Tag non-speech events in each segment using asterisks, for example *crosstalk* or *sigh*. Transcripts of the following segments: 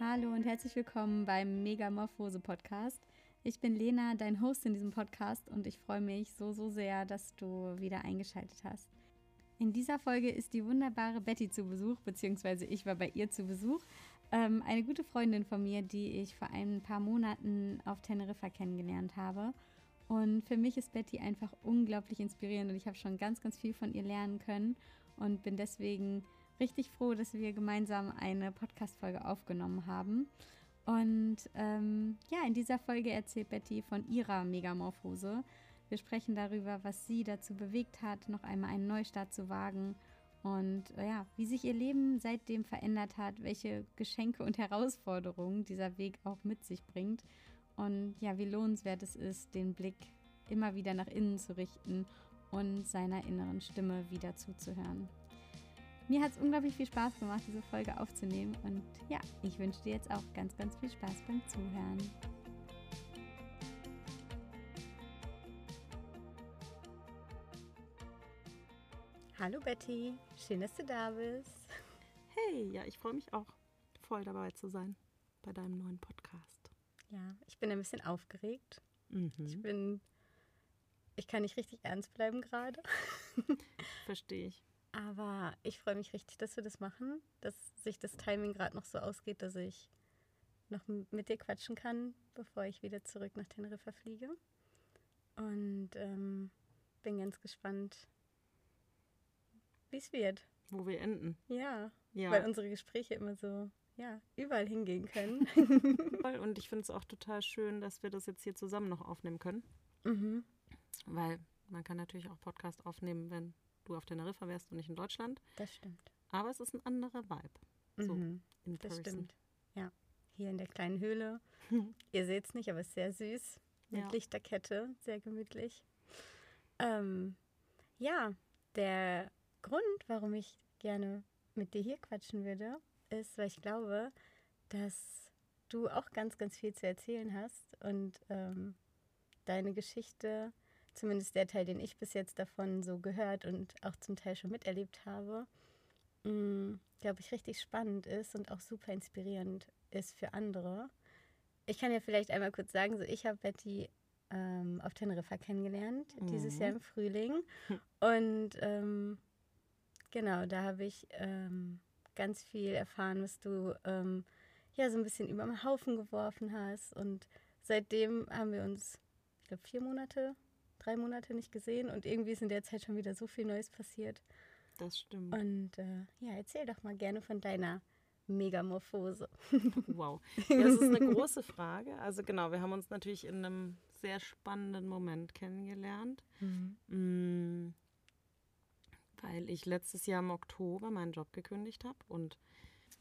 Hallo und herzlich willkommen beim Megamorphose Podcast. Ich bin Lena, dein Host in diesem Podcast und ich freue mich so, so sehr, dass du wieder eingeschaltet hast. In dieser Folge ist die wunderbare Betty zu Besuch, beziehungsweise ich war bei ihr zu Besuch. Ähm, eine gute Freundin von mir, die ich vor ein paar Monaten auf Teneriffa kennengelernt habe. Und für mich ist Betty einfach unglaublich inspirierend und ich habe schon ganz, ganz viel von ihr lernen können und bin deswegen richtig froh, dass wir gemeinsam eine Podcast-Folge aufgenommen haben. Und ähm, ja, in dieser Folge erzählt Betty von ihrer Megamorphose. Wir sprechen darüber, was sie dazu bewegt hat, noch einmal einen Neustart zu wagen und äh, ja, wie sich ihr Leben seitdem verändert hat, welche Geschenke und Herausforderungen dieser Weg auch mit sich bringt und ja, wie lohnenswert es ist, den Blick immer wieder nach innen zu richten und seiner inneren Stimme wieder zuzuhören. Mir hat es unglaublich viel Spaß gemacht, diese Folge aufzunehmen. Und ja, ich wünsche dir jetzt auch ganz, ganz viel Spaß beim Zuhören. Hallo Betty, schön, dass du da bist. Hey, ja, ich freue mich auch, voll dabei zu sein bei deinem neuen Podcast. Ja, ich bin ein bisschen aufgeregt. Mhm. Ich bin, ich kann nicht richtig ernst bleiben gerade. Verstehe ich. Aber ich freue mich richtig, dass wir das machen, dass sich das Timing gerade noch so ausgeht, dass ich noch mit dir quatschen kann, bevor ich wieder zurück nach Teneriffa fliege. Und ähm, bin ganz gespannt, wie es wird. Wo wir enden. Ja, Ja. weil unsere Gespräche immer so, ja, überall hingehen können. *laughs* *laughs* Und ich finde es auch total schön, dass wir das jetzt hier zusammen noch aufnehmen können. mhm. Weil man kann natürlich auch Podcast aufnehmen, wenn du auf Teneriffa wärst und nicht in Deutschland. Das stimmt. Aber es ist ein anderer Vibe. So, Mhm. in Das stimmt. Ja, hier in der kleinen Höhle. *laughs* Ihr seht es nicht, aber es ist sehr süß. Mit Ja. Lichterkette, sehr gemütlich. Ähm, ja, der Grund, warum ich gerne mit dir hier quatschen würde, ist, weil ich glaube, dass du auch ganz, ganz viel zu erzählen hast und ähm, deine Geschichte, zumindest der Teil, den ich bis jetzt davon so gehört und auch zum Teil schon miterlebt habe, glaube ich, richtig spannend ist und auch super inspirierend ist für andere. Ich kann ja vielleicht einmal kurz sagen, so ich habe Betty ähm, auf Teneriffa kennengelernt, dieses Mhm. Jahr im Frühling. Und ähm, genau, da habe ich ähm, ganz viel erfahren, was du ähm, ja so ein bisschen über den Haufen geworfen hast. Und seitdem haben wir uns, ich glaube, vier Monate, drei Monate nicht gesehen. Und irgendwie ist in der Zeit schon wieder so viel Neues passiert. Das stimmt. Und äh, ja, erzähl doch mal gerne von deiner Megamorphose. *laughs* Wow. Ja, das ist eine große Frage. Also genau, wir haben uns natürlich in einem sehr spannenden Moment kennengelernt. Mm, Weil ich letztes Jahr im Oktober meinen Job gekündigt habe und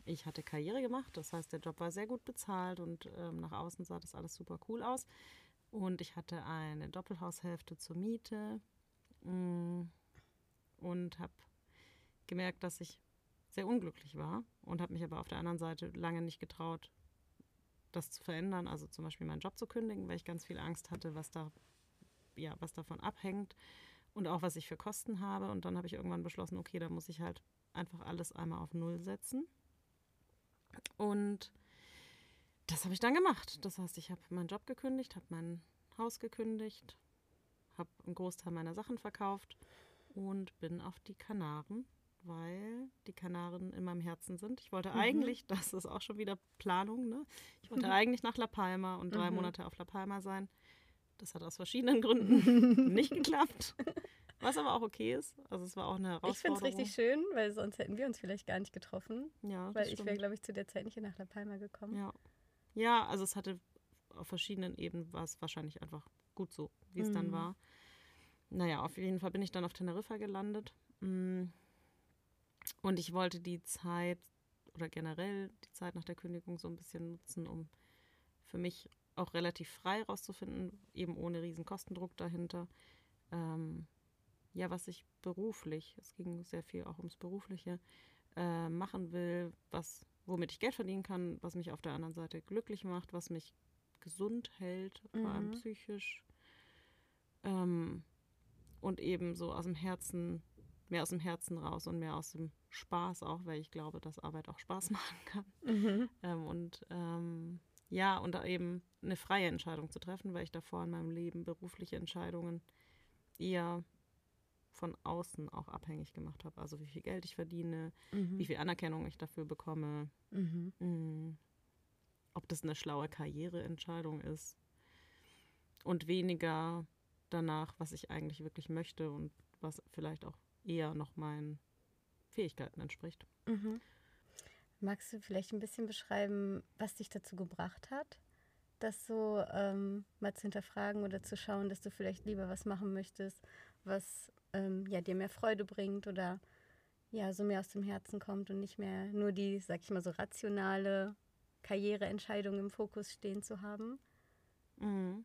ich hatte Karriere gemacht. Das heißt, der Job war sehr gut bezahlt und ähm, nach außen sah das alles super cool aus. Und ich hatte eine Doppelhaushälfte zur Miete mm, und habe gemerkt, dass ich sehr unglücklich war und habe mich aber auf der anderen Seite lange nicht getraut, das zu verändern, also zum Beispiel meinen Job zu kündigen, weil ich ganz viel Angst hatte, was da, ja, was davon abhängt und auch was ich für Kosten habe. Und dann habe ich irgendwann beschlossen, okay, da muss ich halt einfach alles einmal auf Null setzen. Und das habe ich dann gemacht. Das heißt, ich habe meinen Job gekündigt, habe mein Haus gekündigt, habe einen Großteil meiner Sachen verkauft und bin auf die Kanaren, weil die Kanaren in meinem Herzen sind. Ich wollte eigentlich, *laughs* das ist auch schon wieder Planung, ne? Ich wollte eigentlich nach La Palma und drei Mhm. Monate auf La Palma sein. Das hat aus verschiedenen Gründen *laughs* nicht geklappt. Was aber auch okay ist. Also es war auch eine Ich finde es Herausforderung. richtig schön, weil sonst hätten wir uns vielleicht gar nicht getroffen. Ja, Weil ich wäre, glaube ich, zu der Zeit nicht nach La Palma gekommen. Ja. Ja, also es hatte auf verschiedenen Ebenen war es wahrscheinlich einfach gut so, wie es dann Mhm. war. Naja, auf jeden Fall bin ich dann auf Teneriffa gelandet. Mm. Und ich wollte die Zeit oder generell die Zeit nach der Kündigung so ein bisschen nutzen, um für mich auch relativ frei rauszufinden, eben ohne riesen Kostendruck dahinter. Ähm, ja, was ich beruflich, es ging sehr viel auch ums Berufliche, äh, machen will, was, womit ich Geld verdienen kann, was mich auf der anderen Seite glücklich macht, was mich gesund hält, vor allem Mhm. psychisch. Ähm, und eben so aus dem Herzen, mehr aus dem Herzen raus und mehr aus dem Spaß auch, weil ich glaube, dass Arbeit auch Spaß *laughs* machen kann. Mhm. Ähm, und ähm, ja, und da eben eine freie Entscheidung zu treffen, weil ich davor in meinem Leben berufliche Entscheidungen eher von außen auch abhängig gemacht habe. Also wie viel Geld ich verdiene, mhm. wie viel Anerkennung ich dafür bekomme, mhm. mh, mm, ob das eine schlaue Karriereentscheidung ist und weniger danach, was ich eigentlich wirklich möchte und was vielleicht auch eher noch meinen Fähigkeiten entspricht. Mhm. Magst du vielleicht ein bisschen beschreiben, was dich dazu gebracht hat, das so ähm, mal zu hinterfragen oder zu schauen, dass du vielleicht lieber was machen möchtest, was ähm, ja, dir mehr Freude bringt oder ja, so mehr aus dem Herzen kommt und nicht mehr nur die, sag ich mal, so rationale Karriereentscheidung im Fokus stehen zu haben? Mhm.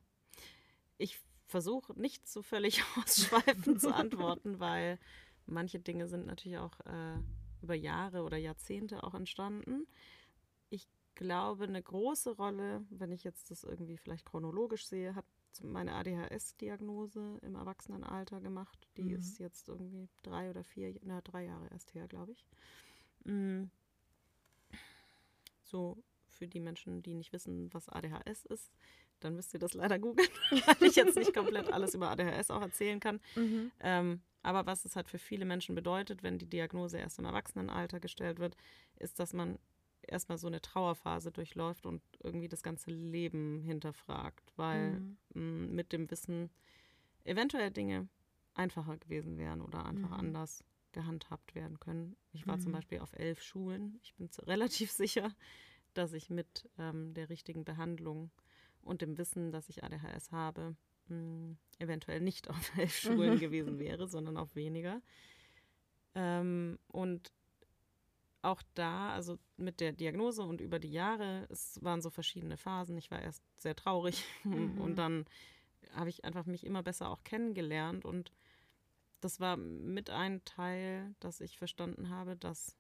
Ich versuche nicht so völlig *laughs* ausschweifend zu antworten, *laughs* weil manche Dinge sind natürlich auch äh, über Jahre oder Jahrzehnte auch entstanden. Ich glaube, eine große Rolle, wenn ich jetzt das irgendwie vielleicht chronologisch sehe, hat meine ADHS-Diagnose im Erwachsenenalter gemacht. Die mhm. ist jetzt irgendwie drei oder vier, na, drei Jahre erst her, glaube ich. Mhm. So für die Menschen, die nicht wissen, was ADHS ist, dann müsst ihr das leider googeln, *laughs* weil ich jetzt nicht komplett alles über ADHS auch erzählen kann. Mhm. Ähm, aber was es halt für viele Menschen bedeutet, wenn die Diagnose erst im Erwachsenenalter gestellt wird, ist, dass man erstmal so eine Trauerphase durchläuft und irgendwie das ganze Leben hinterfragt, weil mhm. mh, mit dem Wissen eventuell Dinge einfacher gewesen wären oder einfach mhm. anders gehandhabt werden können. Ich war mhm. zum Beispiel auf elf Schulen. Ich bin *laughs* relativ sicher, dass ich mit ähm, der richtigen Behandlung und dem Wissen, dass ich ADHS habe, mh, hm, eventuell nicht *laughs* auf elf Schulen mhm. gewesen wäre, sondern auf weniger. Ähm, und auch da, also mit der Diagnose und über die Jahre, es waren so verschiedene Phasen. Ich war erst sehr traurig *laughs* mhm. und dann habe ich einfach mich immer besser auch kennengelernt und das war mit ein Teil, dass ich verstanden habe, dass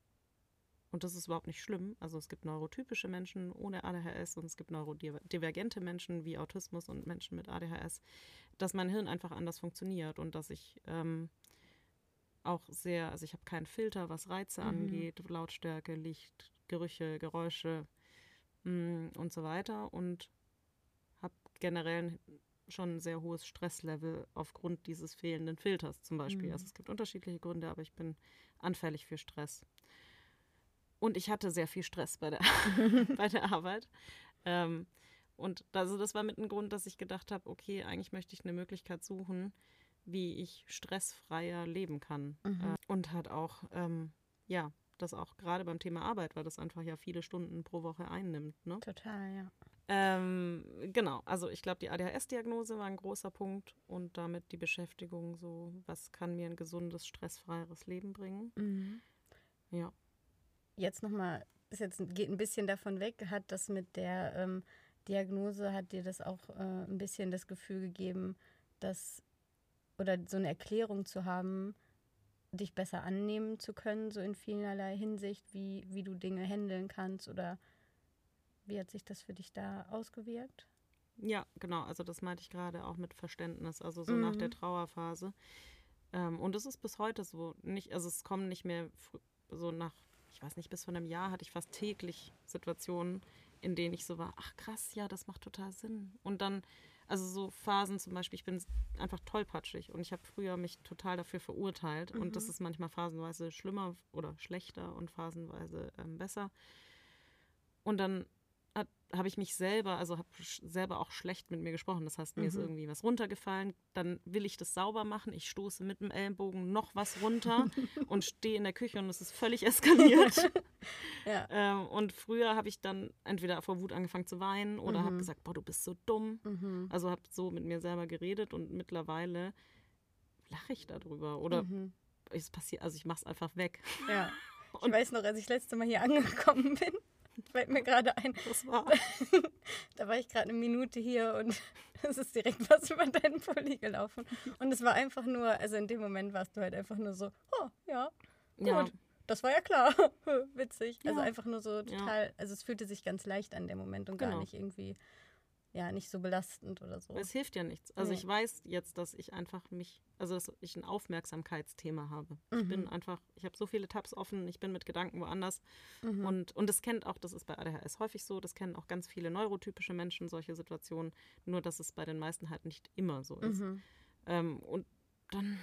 und das ist überhaupt nicht schlimm. Also es gibt neurotypische Menschen ohne ADHS und es gibt neurodivergente Menschen wie Autismus und Menschen mit ADHS, dass mein Hirn einfach anders funktioniert und dass ich ähm, auch sehr, also ich habe keinen Filter, was Reize mhm. angeht, Lautstärke, Licht, Gerüche, Geräusche mh, mm, und so weiter und habe generell schon ein sehr hohes Stresslevel aufgrund dieses fehlenden Filters zum Beispiel. Mhm. Also es gibt unterschiedliche Gründe, aber ich bin anfällig für Stress. Und ich hatte sehr viel Stress bei der, *laughs* bei der Arbeit. Ähm, und also das war mit ein Grund, dass ich gedacht habe, okay, eigentlich möchte ich eine Möglichkeit suchen, wie ich stressfreier leben kann. Mhm. Äh, und hat auch, ähm, ja, das auch gerade beim Thema Arbeit, weil das einfach ja viele Stunden pro Woche einnimmt. Ne? Total, ja. Ähm, genau, also ich glaube, die ADHS-Diagnose war ein großer Punkt und damit die Beschäftigung so, was kann mir ein gesundes, stressfreieres Leben bringen. Mhm. Ja jetzt nochmal, ist jetzt geht ein bisschen davon weg, hat das mit der ähm, Diagnose, hat dir das auch äh, ein bisschen das Gefühl gegeben, dass oder so eine Erklärung zu haben, dich besser annehmen zu können, so in vielerlei Hinsicht, wie, wie du Dinge handeln kannst oder wie hat sich das für dich da ausgewirkt? Ja, genau, also das meinte ich gerade auch mit Verständnis, also so mhm. nach der mhm. Trauerphase. Ähm, und es ist bis heute so, nicht, also es kommen nicht mehr so nach ich weiß nicht, bis vor einem Jahr hatte ich fast täglich Situationen, in denen ich so war, ach krass, ja, das macht total Sinn. Und dann, also so Phasen zum Beispiel, ich bin einfach tollpatschig und ich habe früher mich total dafür verurteilt mhm. und das mhm. ist manchmal phasenweise schlimmer oder schlechter und phasenweise ähm, besser. Und dann habe ich mich selber, also habe selber auch schlecht mit mir gesprochen. Das heißt, mir mhm. ist irgendwie was runtergefallen. Dann will ich das sauber machen. Ich stoße mit dem Ellenbogen noch was runter *laughs* und stehe in der Küche und es ist völlig eskaliert. *laughs* ja. ähm, und früher habe ich dann entweder vor Wut angefangen zu weinen oder mhm. habe gesagt, boah, du bist so dumm. Mhm. Also habe so mit mir selber geredet und mittlerweile lache ich darüber. Oder mhm. es passiert, also ich mache es einfach weg. Ja. *laughs* Ich weiß noch, als ich letzte Mal hier angekommen bin, fällt mir gerade ein. Das war. *laughs* da war ich gerade eine Minute hier und *laughs* es ist direkt was über deinen Pulli gelaufen. Und es war einfach nur, also in dem Moment warst du halt einfach nur so, oh, ja, gut. Ja. Das war ja klar. *laughs* Witzig. Also ja. Also einfach nur so total, also es fühlte sich ganz leicht an dem Moment und genau. gar nicht irgendwie ja nicht so belastend oder so. Es hilft ja nichts. Also nee. ich weiß jetzt, dass ich einfach mich, also dass ich ein Aufmerksamkeitsthema habe. Mhm. Ich bin mhm. einfach, ich habe so viele Tabs offen, ich bin mit Gedanken woanders. Mhm. Und, und das kennt auch, das ist bei ADHS häufig so, das kennen auch ganz viele neurotypische Menschen, solche Situationen, nur dass es bei den meisten halt nicht immer so ist. Mhm. Ähm, und dann,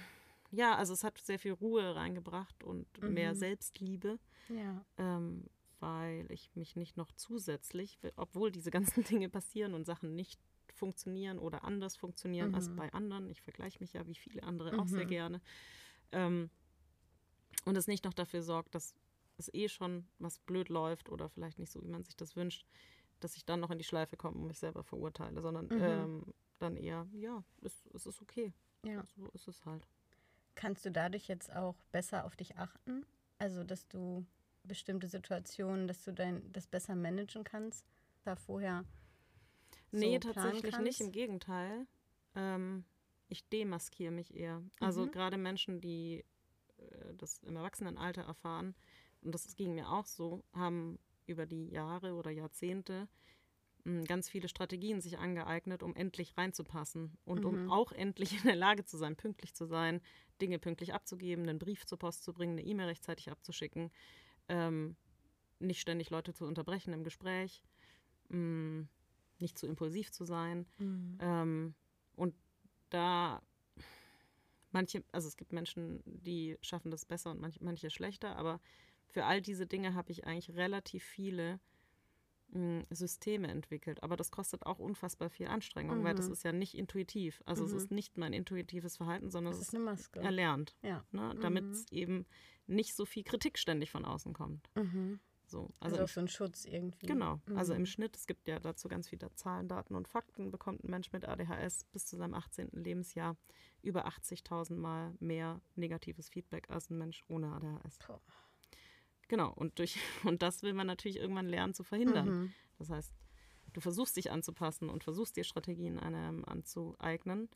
ja, also es hat sehr viel Ruhe reingebracht und mehr mhm. Selbstliebe. Ja. Ähm, weil ich mich nicht noch zusätzlich, obwohl diese ganzen *laughs* Dinge passieren und Sachen nicht funktionieren oder anders funktionieren mhm. als bei anderen, ich vergleiche mich ja wie viele andere mhm. auch sehr mhm. gerne, ähm, und es nicht noch dafür sorgt, dass es eh schon was blöd läuft oder vielleicht nicht so, wie man sich das wünscht, dass ich dann noch in die Schleife komme und mich selber verurteile, sondern mhm. ähm, dann eher, ja, es, es ist okay. Ja. So ist es halt. Kannst du dadurch jetzt auch besser auf dich achten? Also, dass du bestimmte Situationen, dass du dein, das besser managen kannst, da vorher so Nee, tatsächlich nicht, im Gegenteil. Ähm, ich demaskiere mich eher. Also mhm. gerade Menschen, die äh, das im Erwachsenenalter erfahren, und das ging mir auch so, haben über die Jahre oder Jahrzehnte hm, ganz viele Strategien sich angeeignet, um endlich reinzupassen und mhm. um auch endlich in der Lage zu sein, pünktlich zu sein, Dinge pünktlich abzugeben, einen Brief zur Post zu bringen, eine E-Mail rechtzeitig abzuschicken, ähm, nicht ständig Leute zu unterbrechen im Gespräch, mh, mm, nicht zu impulsiv zu sein. Mhm. Ähm, und da manche, also es gibt Menschen, die schaffen das besser und manche, manche schlechter, aber für all diese Dinge habe ich eigentlich relativ viele mh, mm, Systeme entwickelt. Aber das kostet auch unfassbar viel Anstrengung, mhm. weil das mhm. ist ja nicht intuitiv. Also mhm. es ist nicht mein intuitives Verhalten, sondern es ist, ist erlernt. Ja. Ne, Damit es mhm. eben nicht so viel Kritik ständig von außen kommt. Mhm. So, also, also für einen Schutz irgendwie. Genau. Mhm. Also im Schnitt, es gibt ja dazu ganz viele Zahlen, Daten und Fakten, bekommt ein Mensch mit ADHS bis zu seinem 18. Lebensjahr über 80.000 Mal mehr negatives Feedback als ein Mensch ohne ADHS. Puh. Genau, und, durch, *laughs* und das will man natürlich irgendwann lernen zu verhindern. Mhm. Das heißt, du versuchst dich anzupassen und versuchst dir Strategien einem anzueignen,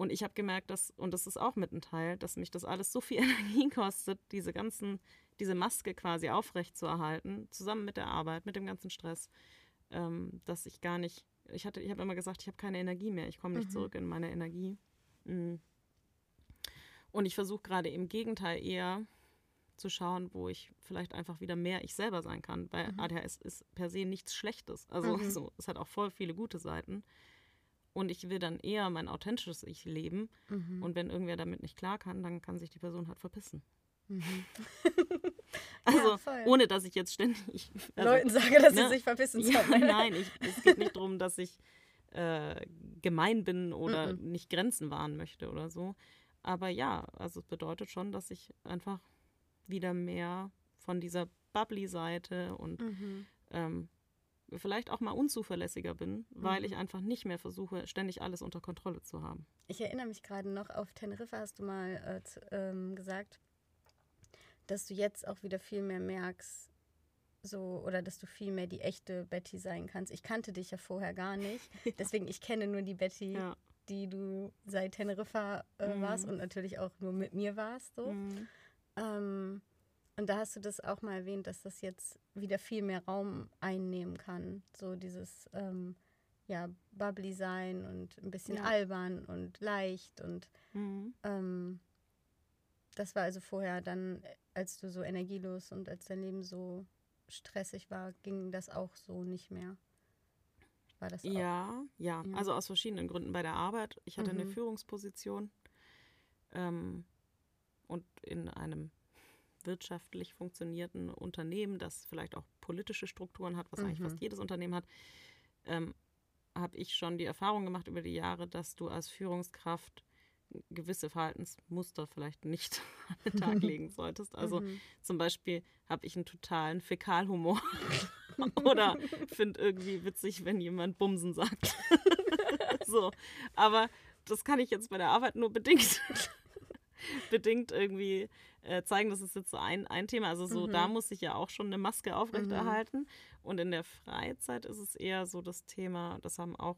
und ich habe gemerkt, dass, und das ist auch mit ein Teil, dass mich das alles so viel *laughs* Energie kostet, diese ganzen, diese Maske quasi aufrecht zu erhalten, zusammen mit der Arbeit, mit dem ganzen Stress, ähm, dass ich gar nicht, ich hatte, ich habe immer gesagt, ich habe keine Energie mehr, ich komme nicht mhm. zurück in meine Energie. Mhm. Und ich versuche gerade im Gegenteil eher zu schauen, wo ich vielleicht einfach wieder mehr ich selber sein kann. Weil mhm. ADHS ist per se nichts Schlechtes. Also mhm. so, es hat auch voll viele gute Seiten. Und ich will dann eher mein authentisches Ich leben. Mhm. Und wenn irgendwer damit nicht klar kann, dann kann sich die Person halt verpissen. Mhm. *laughs* also, ja, ohne dass ich jetzt ständig also, Leuten sage, dass ne? sie sich verpissen sollen. Ja, nein, ich, es geht nicht darum, dass ich äh, gemein bin oder mhm. nicht Grenzen wahren möchte oder so. Aber ja, also es bedeutet schon, dass ich einfach wieder mehr von dieser Bubbly-Seite und mhm. ähm, vielleicht auch mal unzuverlässiger bin, weil mhm. ich einfach nicht mehr versuche, ständig alles unter Kontrolle zu haben. Ich erinnere mich gerade noch, auf Teneriffa hast du mal äh, ähm, gesagt, dass du jetzt auch wieder viel mehr merkst, so oder dass du viel mehr die echte Betty sein kannst. Ich kannte dich ja vorher gar nicht, *laughs* deswegen ich kenne nur die Betty, ja. die du seit Teneriffa äh, mhm. warst und natürlich auch nur mit mir warst. So. Mhm. Ähm, und da hast du das auch mal erwähnt, dass das jetzt wieder viel mehr Raum einnehmen kann. So dieses ähm, ja, bubbly sein und ein bisschen ja. albern und leicht. Und mhm. ähm, das war also vorher dann, als du so energielos und als dein Leben so stressig war, ging das auch so nicht mehr. War das auch? Ja, ja, ja. Also aus verschiedenen Gründen bei der Arbeit. Ich hatte mhm. eine Führungsposition ähm, und in einem wirtschaftlich funktionierenden Unternehmen, das vielleicht auch politische Strukturen hat, was mhm. eigentlich fast jedes Unternehmen hat, ähm, habe ich schon die Erfahrung gemacht über die Jahre, dass du als Führungskraft gewisse Verhaltensmuster vielleicht nicht *laughs* an den Tag legen *laughs* solltest. Also mhm. zum Beispiel habe ich einen totalen Fäkalhumor *laughs* oder finde irgendwie witzig, wenn jemand Bumsen sagt. so, aber das kann ich jetzt bei der Arbeit nur bedingt *laughs* bedingt irgendwie äh, zeigen. Das ist jetzt so ein, ein Thema. Also so, mhm. da muss ich ja auch schon eine Maske aufrechterhalten. Mhm. Und in der Freizeit ist es eher so das Thema, das haben auch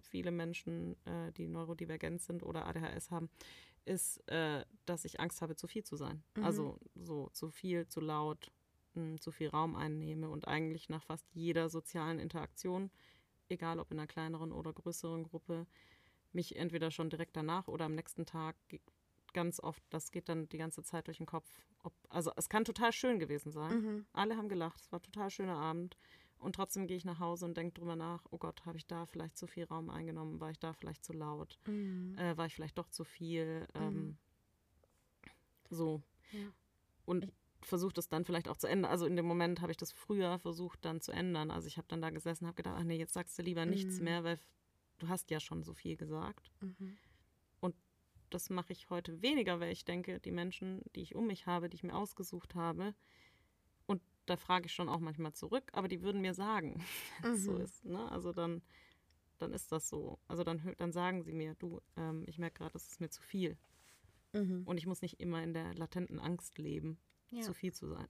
viele Menschen, äh, die neurodivergent sind oder ADHS haben, ist, äh, dass ich Angst habe, zu viel zu sein. Mhm. Also so zu viel, zu laut, mh, hm, zu viel Raum einnehme und eigentlich nach fast jeder sozialen Interaktion egal ob in einer kleineren oder größeren Gruppe, mich entweder schon direkt danach oder am nächsten Tag ganz oft, das geht dann die ganze Zeit durch den Kopf. Ob, also es kann total schön gewesen sein. Mhm. Alle haben gelacht, es war ein total schöner Abend. Und trotzdem gehe ich nach Hause und denke drüber nach, oh Gott, habe ich da vielleicht zu viel Raum eingenommen? War ich da vielleicht zu laut? Mhm. Äh, war ich vielleicht doch zu viel? Ähm, mhm. So. Ja. Und versuche das dann vielleicht auch zu ändern. Also in dem Moment habe ich das früher versucht dann zu ändern. Also ich habe dann da gesessen und habe gedacht, ach nee, jetzt sagst du lieber nichts mhm. mehr, weil du hast ja schon so viel gesagt. Mhm. Und das mache ich heute weniger, weil ich denke, die Menschen, die ich um mich habe, die ich mir ausgesucht habe, da frage ich schon auch manchmal zurück, aber die würden mir sagen, *laughs* wenn es mhm. so ist. Ne? Also dann, dann ist das so. Also dann, dann sagen sie mir, du, ähm, ich merke gerade, das ist mir zu viel. Mhm. Und ich muss nicht immer in der latenten Angst leben, ja. zu viel zu sein.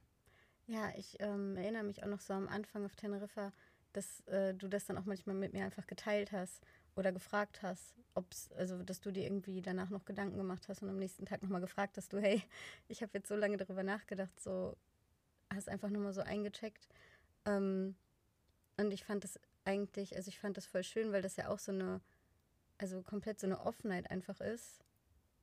Ja, ich ähm, erinnere mich auch noch so am Anfang auf Teneriffa, dass äh, du das dann auch manchmal mit mir einfach geteilt hast oder gefragt hast, ob's, also dass du dir irgendwie danach noch Gedanken gemacht hast und am nächsten Tag nochmal gefragt hast, du, hey, ich habe jetzt so lange darüber nachgedacht, so hast einfach nur mal so eingecheckt. Ähm, und ich fand das eigentlich, also ich fand das voll schön, weil das ja auch so eine, also komplett so eine Offenheit einfach ist.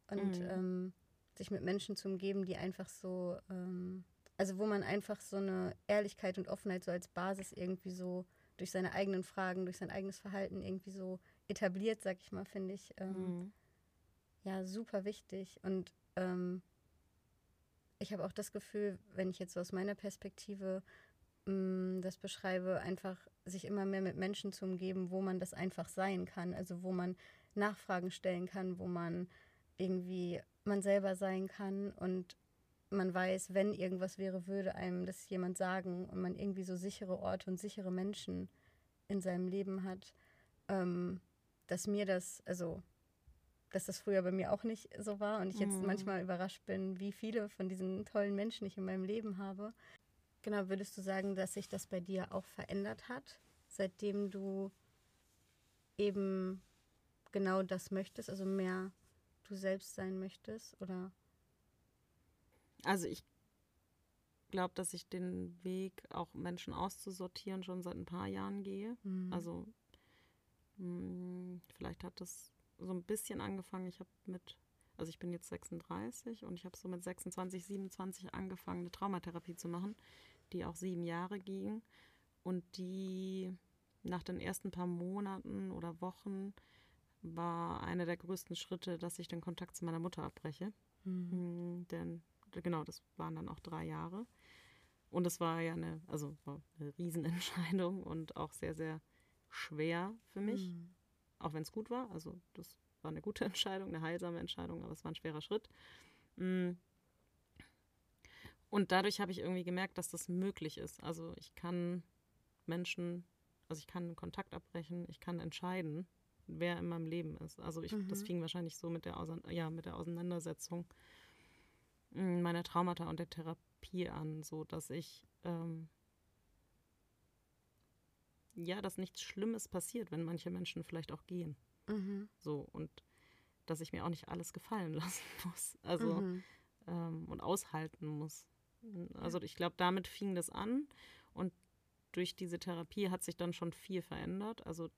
Und mhm. ähm, sich mit Menschen zu umgeben, die einfach so, ähm, also wo man einfach so eine Ehrlichkeit und Offenheit so als Basis irgendwie so durch seine eigenen Fragen, durch sein eigenes Verhalten irgendwie so etabliert, sag ich mal, finde ich. Ähm, mhm. Ja, super wichtig. Und ähm, ich habe auch das Gefühl, wenn ich jetzt so aus meiner Perspektive mh, mm, das beschreibe, einfach sich immer mehr mit Menschen zu umgeben, wo man das einfach sein kann. Also wo man Nachfragen stellen kann, wo man irgendwie man selber sein kann und man weiß, wenn irgendwas wäre, würde einem das jemand sagen und man irgendwie so sichere Orte und sichere Menschen in seinem Leben hat, ähm, dass mir das, also dass das früher bei mir auch nicht so war und ich jetzt mhm. manchmal überrascht bin, wie viele von diesen tollen Menschen ich in meinem Leben habe. Genau, würdest du sagen, dass sich das bei dir auch verändert hat, seitdem du eben genau das möchtest, also mehr du selbst sein möchtest, oder? Also ich glaube, dass ich den Weg, auch Menschen auszusortieren, schon seit ein paar Jahren gehe. Mhm. Also mh, hm, vielleicht hat das so ein bisschen angefangen. Ich habe mit, also ich bin jetzt 36 und ich habe so mit 26, 27 angefangen, eine Traumatherapie zu machen, die auch sieben Jahre ging und die nach den ersten paar Monaten oder Wochen war einer der größten Schritte, dass ich den Kontakt zu meiner Mutter abbreche. Mhm. Denn genau, das waren dann auch drei Jahre. Und es war ja eine, also eine Riesenentscheidung und auch sehr, sehr schwer für mich. Mhm auch wenn es gut war. Also das war eine gute *laughs* Entscheidung, eine heilsame Entscheidung, aber es war ein schwerer Schritt. Mm. Und dadurch habe ich irgendwie gemerkt, dass das möglich ist. Also ich kann Menschen, also ich kann Kontakt abbrechen, ich kann entscheiden, wer in meinem Leben ist. Also ich, mhm. das fing wahrscheinlich so mit der, ja, mit der Auseinandersetzung mm, meiner Traumata und der Therapie an, so dass ich ähm, ja, dass nichts Schlimmes passiert, wenn manche Menschen vielleicht auch gehen. Mhm. So, und dass ich mir auch nicht alles gefallen *laughs* lassen muss. Also mhm. ähm, und aushalten muss. Also ich glaube, damit fing das an und durch diese Therapie hat sich dann schon viel verändert. Also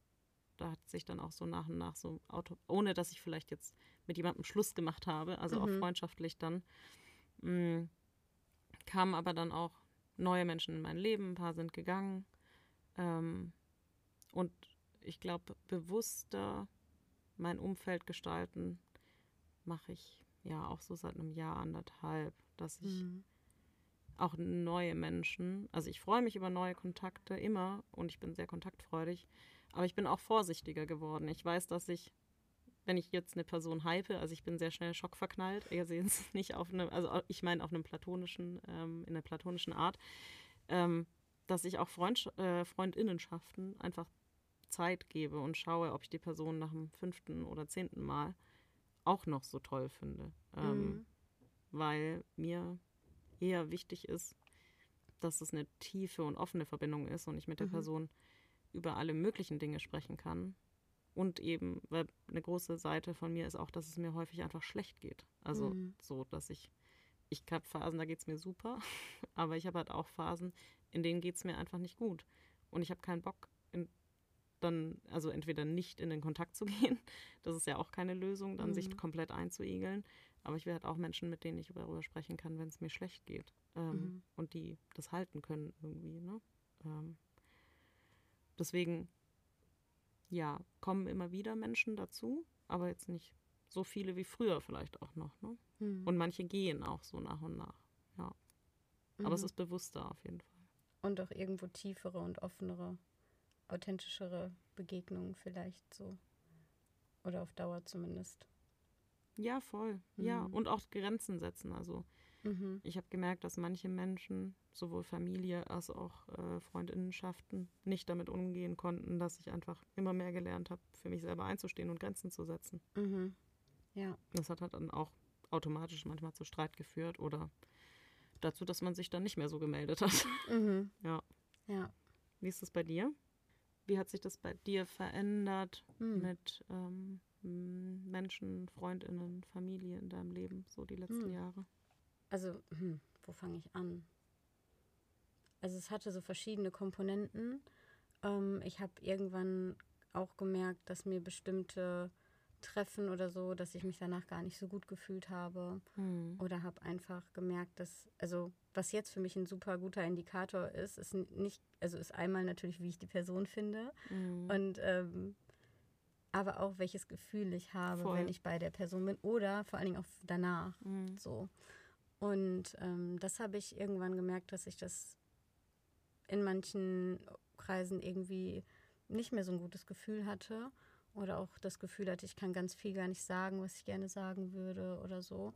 da hat sich dann auch so nach und nach so Auto, ohne dass ich vielleicht jetzt mit jemandem Schluss gemacht habe, also mhm. auch freundschaftlich dann, mh, mm, kamen aber dann auch neue Menschen in mein Leben, ein paar sind gegangen. Ähm, und ich glaube, bewusster mein Umfeld gestalten mache ich ja auch so seit einem Jahr, anderthalb, dass ich mhm. auch neue Menschen, also ich freue mich über neue Kontakte immer und ich bin sehr kontaktfreudig, aber ich bin auch vorsichtiger geworden. Ich weiß, dass ich, wenn ich jetzt eine Person hype, also ich bin sehr schnell schockverknallt, ihr seht es *laughs* nicht auf einem, also ich meine auf einem platonischen, ähm, in einer platonischen Art, ähm, dass ich auch Freund, äh, Freundinnenschaften einfach Zeit gebe und schaue, ob ich die Person nach dem fünften oder zehnten Mal auch noch so toll finde. Ähm, mhm. Weil mir eher wichtig ist, dass es eine tiefe und offene Verbindung ist und ich mit der mhm. Person über alle möglichen Dinge sprechen kann. Und eben, weil eine große Seite von mir ist auch, dass es mir häufig einfach schlecht geht. Also mhm. so, dass ich, ich habe Phasen, da geht es mir super, *laughs* aber ich habe halt auch Phasen, in denen geht es mir einfach nicht gut. Und ich habe keinen Bock, in dann, also entweder nicht in den Kontakt zu *laughs* gehen, das ist ja auch keine Lösung, dann mhm. sich komplett einzuigeln. Aber ich will halt auch Menschen, mit denen ich darüber sprechen kann, wenn es mir schlecht geht. Ähm, mhm. Und die das halten können irgendwie. Ne? Ähm, deswegen, ja, kommen immer wieder Menschen dazu, aber jetzt nicht so viele wie früher vielleicht auch noch. Ne? Mhm. Und manche gehen auch so nach und nach. Ja. Aber es mhm. ist bewusster auf jeden Fall. Und auch irgendwo tiefere und offenere, authentischere Begegnungen vielleicht so. Oder auf Dauer zumindest. Ja, voll. Mhm. Ja, und auch Grenzen setzen. Also mhm. ich habe gemerkt, dass manche Menschen, sowohl Familie als auch äh, Freundinnenschaften, nicht damit umgehen konnten, dass ich einfach immer mehr gelernt habe, für mich selber einzustehen und Grenzen zu setzen. Mhm. Ja. Das hat halt dann auch automatisch manchmal zu Streit geführt oder dazu, dass man sich dann nicht mehr so gemeldet hat. Mhm. *laughs* Ja. Ja. Wie ist das bei dir? Wie hat sich das bei dir verändert mhm. mit ähm, Menschen, Freundinnen, Familie in deinem Leben, so die letzten mhm. Jahre? Also, hm, wo fange ich an? Also es hatte so verschiedene Komponenten. Ähm, ich habe irgendwann auch gemerkt, dass mir bestimmte Treffen oder so, dass ich mich danach gar nicht so gut gefühlt habe. Mhm. Oder habe einfach gemerkt, dass, also was jetzt für mich ein super guter Indikator ist, ist nicht, also ist einmal natürlich, wie ich die Person finde mhm. und ähm, aber auch welches Gefühl ich habe, Voll. wenn ich bei der Person bin oder vor allen Dingen auch danach. Mhm. So. Und ähm, das habe ich irgendwann gemerkt, dass ich das in manchen Kreisen irgendwie nicht mehr so ein gutes Gefühl hatte oder auch das Gefühl hatte, ich kann ganz viel gar nicht sagen, was ich gerne sagen würde oder so.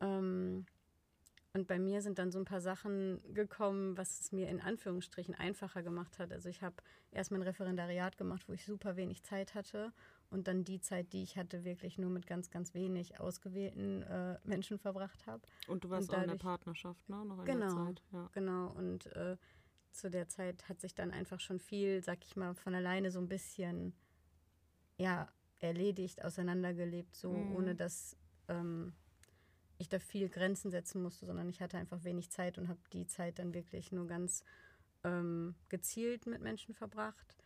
Ähm, und bei mir sind dann so ein paar Sachen gekommen, was es mir in Anführungsstrichen einfacher gemacht hat. Also ich habe erst mein Referendariat gemacht, wo ich super wenig Zeit hatte und dann die Zeit, die ich hatte, wirklich nur mit ganz, ganz wenig ausgewählten äh, Menschen verbracht habe. Und du warst und dadurch, auch in der Partnerschaft, ne? Noch in genau, der Zeit. Ja. Genau. Und äh, zu der Zeit hat sich dann einfach schon viel, sag ich mal, von alleine so ein bisschen ja, erledigt, auseinandergelebt, so mhm. ohne dass ähm, ich da viel Grenzen setzen musste, sondern ich hatte einfach wenig Zeit und habe die Zeit dann wirklich nur ganz ähm, gezielt mit Menschen verbracht.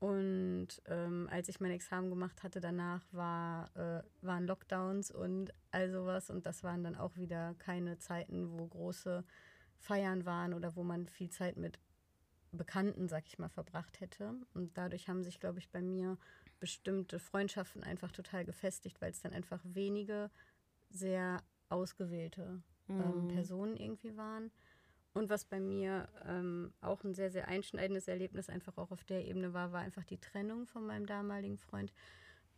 Und ähm, als ich mein Examen gemacht hatte, danach war, äh, waren Lockdowns und all sowas. Und das waren dann auch wieder keine Zeiten, wo große Feiern waren oder wo man viel Zeit mit Bekannten, sag ich mal, verbracht hätte. Und dadurch haben sich, glaube ich, bei mir bestimmte Freundschaften einfach total gefestigt, weil es dann einfach wenige sehr ausgewählte ähm, mhm. Personen irgendwie waren. Und was bei mir ähm, auch ein sehr, sehr einschneidendes Erlebnis einfach auch auf der Ebene war, war einfach die Trennung von meinem damaligen Freund,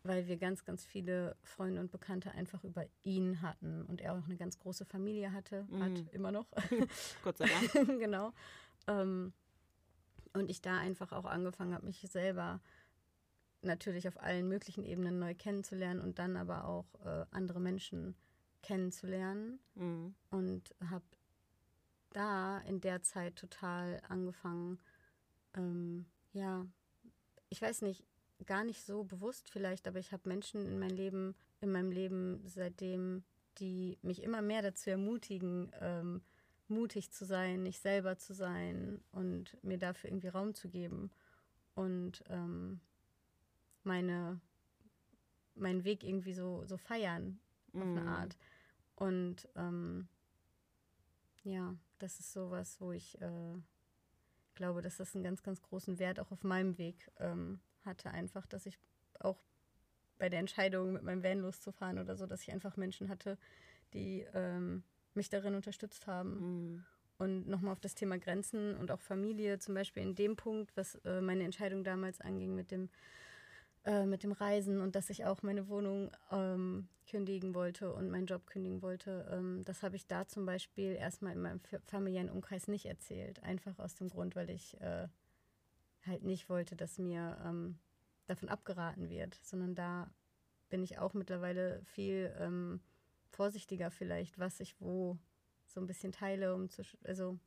weil wir ganz, ganz viele Freunde und Bekannte einfach über ihn hatten und er auch eine ganz große Familie hatte, mhm. hat immer noch. *laughs* Gott sei Dank. *laughs* genau. Ähm, und ich da einfach auch angefangen habe, mich selber natürlich auf allen möglichen Ebenen neu kennenzulernen und dann aber auch äh, andere Menschen kennenzulernen. Mhm. Und habe da in der Zeit total angefangen, ähm, ja, ich weiß nicht, gar nicht so bewusst vielleicht, aber ich habe Menschen in mein Leben, in meinem Leben seitdem, die mich immer mehr dazu ermutigen, ähm, mutig zu sein, nicht selber zu sein und mir dafür irgendwie Raum zu geben. Und ähm, meine, meinen Weg irgendwie so, so feiern auf mm. eine mhm. Art. Und ähm, ja, das ist sowas, wo ich äh, glaube, dass das einen ganz, ganz großen Wert auch auf meinem Weg ähm, hatte. Einfach, dass ich auch bei der Entscheidung, mit meinem Van loszufahren oder so, dass ich einfach Menschen hatte, die ähm, mich darin unterstützt haben. Mhm. Und nochmal auf das Thema Grenzen und auch Familie, zum Beispiel in dem Punkt, was äh, meine Entscheidung damals anging mit dem äh, mit dem Reisen und dass ich auch meine Wohnung ähm, kündigen wollte und meinen Job kündigen wollte. Ähm, das habe ich da zum Beispiel erstmal in meinem familiären Umkreis nicht erzählt. Einfach aus dem Grund, weil ich äh, halt nicht wollte, dass mir ähm, davon abgeraten wird, sondern da bin ich auch mittlerweile viel ähm, vorsichtiger vielleicht, was ich wo so ein bisschen teile, um zu, also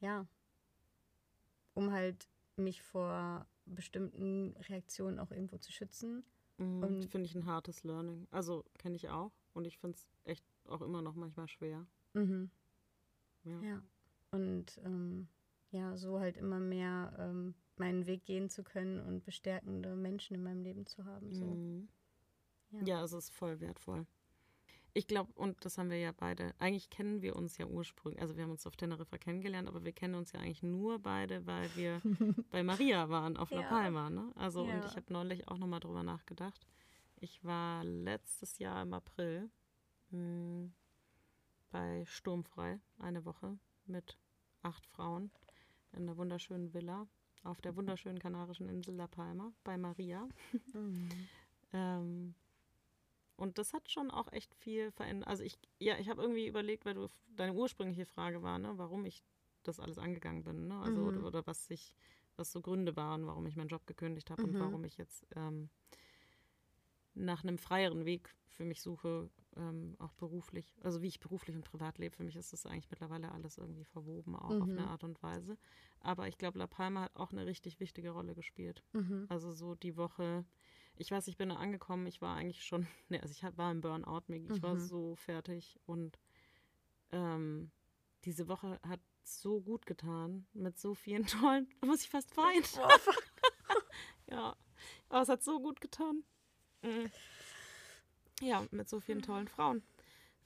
ja, um halt mich vor bestimmten Reaktionen auch irgendwo zu schützen. Mhm, finde ich ein hartes Learning. Also kenne ich auch und ich finde es echt auch immer noch manchmal schwer. Mhm. Ja. ja. Und ähm, ja, so halt immer mehr ähm, meinen Weg gehen zu können und bestärkende Menschen in meinem Leben zu haben. So. Mhm. Ja. ja, es ist voll wertvoll. Ich glaube, und das haben wir ja beide, eigentlich kennen wir uns ja ursprünglich, also wir haben uns auf Teneriffa kennengelernt, aber wir kennen uns ja eigentlich nur beide, weil wir *laughs* bei Maria waren auf La Palma. Ne? Also, ja. und ich habe neulich auch nochmal drüber nachgedacht. Ich war letztes Jahr im April mh, hm, bei Sturmfrei eine Woche mit acht Frauen in einer wunderschönen Villa auf der wunderschönen kanarischen Insel La Palma bei Maria. *laughs* Mhm. ähm, und das hat schon auch echt viel verändert. Also ich, ja, ich habe irgendwie überlegt, weil du deine ursprüngliche Frage war, ne, warum ich das alles angegangen bin, ne? Also mhm. oder, oder, was sich, was so Gründe waren, warum ich meinen Job gekündigt habe mhm. und warum ich jetzt ähm, nach einem freieren Weg für mich suche, ähm, auch beruflich, also wie ich beruflich und privat lebe. Für mich ist das eigentlich mittlerweile alles irgendwie verwoben, auch mhm. auf eine Art und Weise. Aber ich glaube, La Palma hat auch eine richtig wichtige Rolle gespielt. Mhm. Also so die Woche, ich weiß, ich bin da angekommen, ich war eigentlich schon, *laughs* ne, also ich war im Burnout, ich mhm. war so fertig und ähm, diese Woche hat so gut getan, mit so vielen *laughs* tollen, da muss ich fast weinen. *laughs* ja, aber es hat so gut getan. Mhm. Ja, mit so vielen tollen Frauen.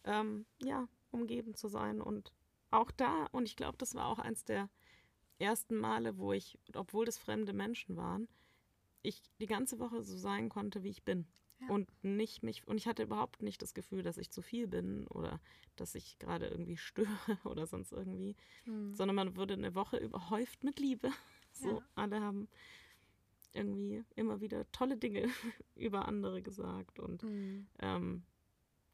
Ähm, ja, umgeben zu sein und auch da, und ich glaube, das war auch eins der ersten Male, wo ich, obwohl das fremde Menschen waren, ich die ganze Woche so sein konnte, wie ich bin. Ja. Und nicht mich, und ich hatte überhaupt nicht das Gefühl, dass ich zu viel bin oder dass ich gerade irgendwie störe *laughs* oder sonst irgendwie, mhm. sondern man wurde eine Woche überhäuft mit Liebe. *laughs* So, ja. alle haben irgendwie immer wieder tolle Dinge *laughs* über andere gesagt. Und mhm. ähm,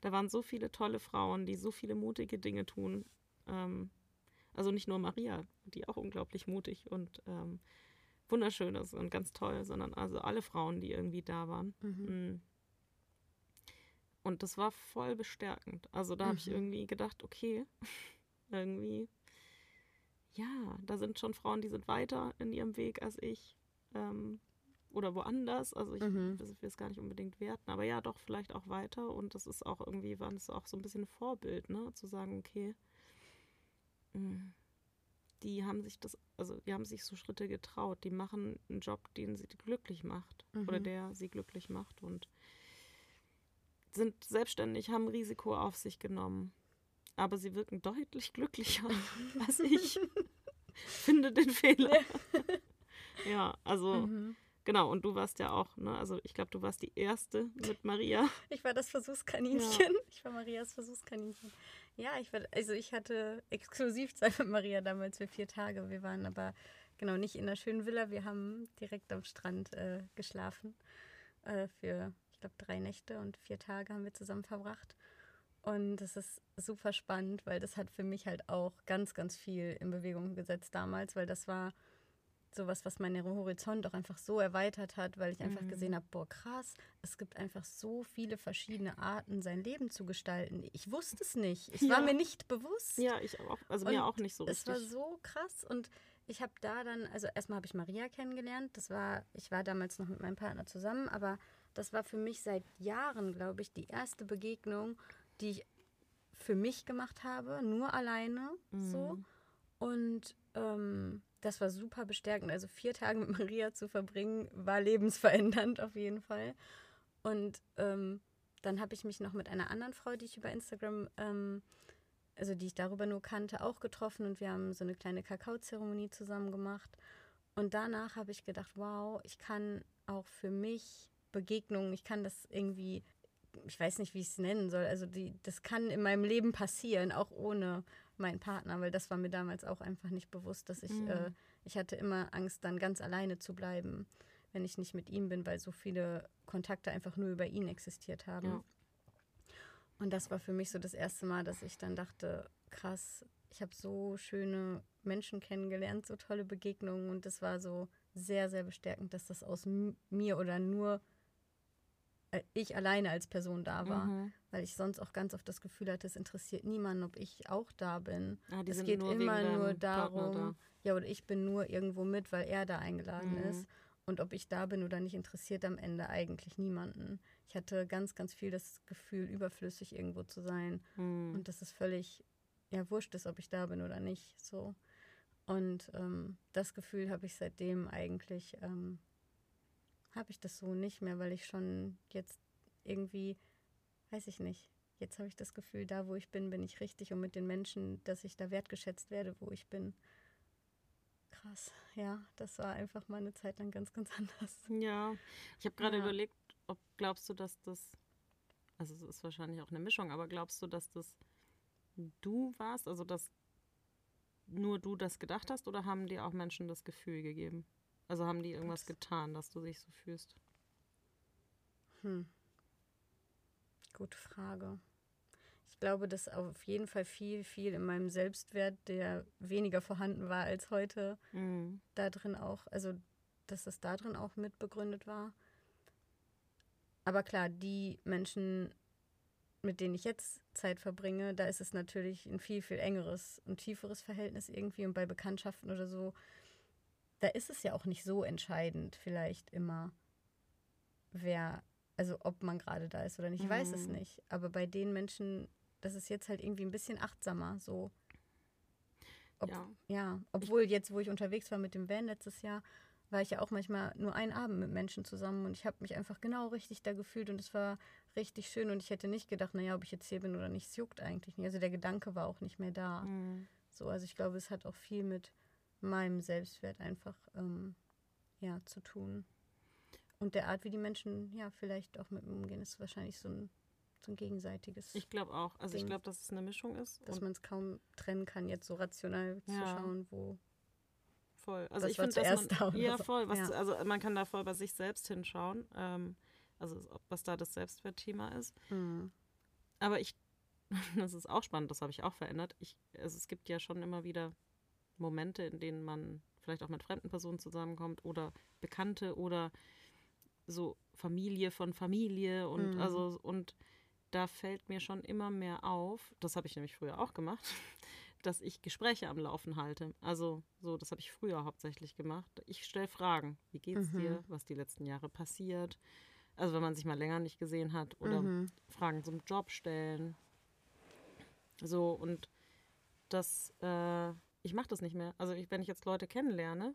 da waren so viele tolle Frauen, die so viele mutige Dinge tun. Ähm, also nicht nur Maria, die auch unglaublich mutig und ähm, wunderschön ist und ganz toll, sondern also alle Frauen, die irgendwie da waren. Mhm. mhm. Und das war voll bestärkend. Also da mhm. habe ich irgendwie gedacht, okay, *laughs* irgendwie, ja, da sind schon Frauen, die sind weiter in ihrem Weg als ich. Ähm, oder woanders. Also ich mhm. will es gar nicht unbedingt werten, aber ja, doch vielleicht auch weiter. Und das ist auch irgendwie, war das auch so ein bisschen ein Vorbild, ne? Zu sagen, okay, hm, die haben sich das, also die haben sich so Schritte getraut. Die machen einen Job, den sie glücklich macht mhm. oder der sie glücklich macht und sind selbstständig, haben Risiko auf sich genommen. Aber sie wirken deutlich glücklicher *laughs* als ich. *laughs* Finde den Fehler. *laughs* ja, also mhm. Genau, und du warst ja auch, ne? Also ich glaube, du warst die erste mit Maria. Ich war das Versuchskaninchen. Ja. Ich war Marias Versuchskaninchen. Ja, ich war, also ich hatte Exklusivzeit mit Maria damals für vier Tage. Wir waren aber genau nicht in einer schönen Villa. Wir haben direkt am Strand äh, geschlafen. Äh, für, ich glaube, drei Nächte und vier Tage haben wir zusammen verbracht. Und das ist super spannend, weil das hat für mich halt auch ganz, ganz viel in Bewegung gesetzt damals, weil das war sowas, was meinen Horizont auch einfach so erweitert hat, weil ich einfach mhm. gesehen habe, boah, krass, es gibt einfach so viele verschiedene Arten, sein Leben zu gestalten. Ich wusste es nicht. Ich ja. war mir nicht bewusst. Ja, ich auch. Also und mir auch nicht so richtig. Es war so krass und ich habe da dann, also erstmal habe ich Maria kennengelernt. Das war, ich war damals noch mit meinem Partner zusammen, aber das war für mich seit Jahren, glaube ich, die erste Begegnung, die ich für mich gemacht habe, nur alleine mhm. so. Und ähm, das war super bestärkend. Also vier Tage mit Maria zu verbringen, war lebensverändernd auf jeden Fall. Und ähm, dann habe ich mich noch mit einer anderen Frau, die ich über Instagram, ähm, also die ich darüber nur kannte, auch getroffen und wir haben so eine kleine Kakaozeremonie zusammen gemacht. Und danach habe ich gedacht, wow, ich kann auch für mich Begegnungen, ich kann das irgendwie, ich weiß nicht, wie ich es nennen soll, also die, das kann in meinem Leben passieren, auch ohne meinen Partner, weil das war mir damals auch einfach nicht bewusst, dass ich, mhm. äh, ich hatte immer Angst, dann ganz alleine zu bleiben, wenn ich nicht mit ihm bin, weil so viele Kontakte einfach nur über ihn existiert haben. Ja. Und das war für mich so das erste Mal, dass ich dann dachte, krass, ich habe so schöne Menschen kennengelernt, so tolle Begegnungen und das war so sehr, sehr bestärkend, dass das aus mir oder nur äh, ich alleine als Person da war, mhm. weil ich sonst auch ganz oft das Gefühl hatte, es interessiert niemanden, ob ich auch da bin. Ah, es geht immer nur darum, da. ja, oder ich bin nur irgendwo mit, weil er da eingeladen mhm. ist. Und ob ich da bin oder nicht, interessiert am Ende eigentlich niemanden. Ich hatte ganz, ganz viel das Gefühl, überflüssig irgendwo zu sein. Mhm. Und dass es völlig, ja, wurscht ist, ob ich da bin oder nicht. So. Und ähm, das Gefühl habe ich seitdem eigentlich, ähm, habe ich das so nicht mehr, weil ich schon jetzt irgendwie, weiß ich nicht, jetzt habe ich das Gefühl, da wo ich bin, bin ich richtig und mit den Menschen, dass ich da wertgeschätzt werde, wo ich bin. Krass, ja, das war einfach mal eine Zeit lang ganz, ganz *laughs* anders. Ja, ich habe gerade Ja. überlegt, ob glaubst du, dass das, also es ist wahrscheinlich auch eine Mischung, aber glaubst du, dass das du warst, also dass nur du das gedacht hast oder haben dir auch Menschen das Gefühl gegeben? Also haben die irgendwas getan, dass du dich so fühlst? Hm. Gute Frage. Ich glaube, dass auf jeden Fall viel, viel in meinem Selbstwert, der weniger vorhanden war als heute, Mhm. da drin auch, also dass das da drin auch mit begründet war. Aber klar, die Menschen, mit denen ich jetzt Zeit verbringe, da ist es natürlich ein viel, viel engeres und tieferes Verhältnis irgendwie. Und bei Bekanntschaften oder so, da ist es ja auch nicht so entscheidend, vielleicht immer, wer, also ob man gerade da ist oder nicht. Ich weiß es Mhm. nicht. Aber bei den Menschen, das ist jetzt halt irgendwie ein bisschen achtsamer, so. Ob, Ja. ja, obwohl jetzt, wo ich unterwegs war mit dem Van letztes Jahr, war ich ja auch manchmal nur einen Abend mit Menschen zusammen und ich habe mich einfach genau richtig da gefühlt und es war richtig schön und ich hätte nicht gedacht, naja, ob ich jetzt hier bin oder nicht, es juckt eigentlich nicht. Also der Gedanke war auch nicht mehr da. Mhm. So, also ich glaube, es hat auch viel mit meinem Selbstwert einfach ähm, ja, zu tun. Und der Art, wie die Menschen ja vielleicht auch mit mir umgehen, ist wahrscheinlich so ein, so ein gegenseitiges, Ich glaube auch. Also ich Ding. glaube, dass es eine Mischung ist. dass man es kaum trennen kann, jetzt so rational zu Ja. schauen, wo voll. Also ich finde, dass zuerst man, da oder ja so. voll. Was, Ja. Also man kann da voll bei sich selbst hinschauen. Ähm, also was da das Selbstwertthema ist. hm, Aber ich, *laughs* das ist auch spannend, das habe ich auch verändert. Ich, also es gibt ja schon immer wieder Momente, in denen man vielleicht auch mit fremden Personen zusammenkommt oder Bekannte oder so Familie von Familie und Mhm. also und da fällt mir schon immer mehr auf, das habe ich nämlich früher auch gemacht, *laughs* dass ich Gespräche am Laufen halte. Also so, das habe ich früher hauptsächlich gemacht. Ich stelle Fragen. Wie geht's Mhm. dir? Was die letzten Jahre passiert? Also wenn man sich mal länger nicht gesehen hat oder mhm. Fragen zum Job stellen. So, und das, äh, ich mache das nicht mehr. Also ich, wenn ich jetzt Leute kennenlerne,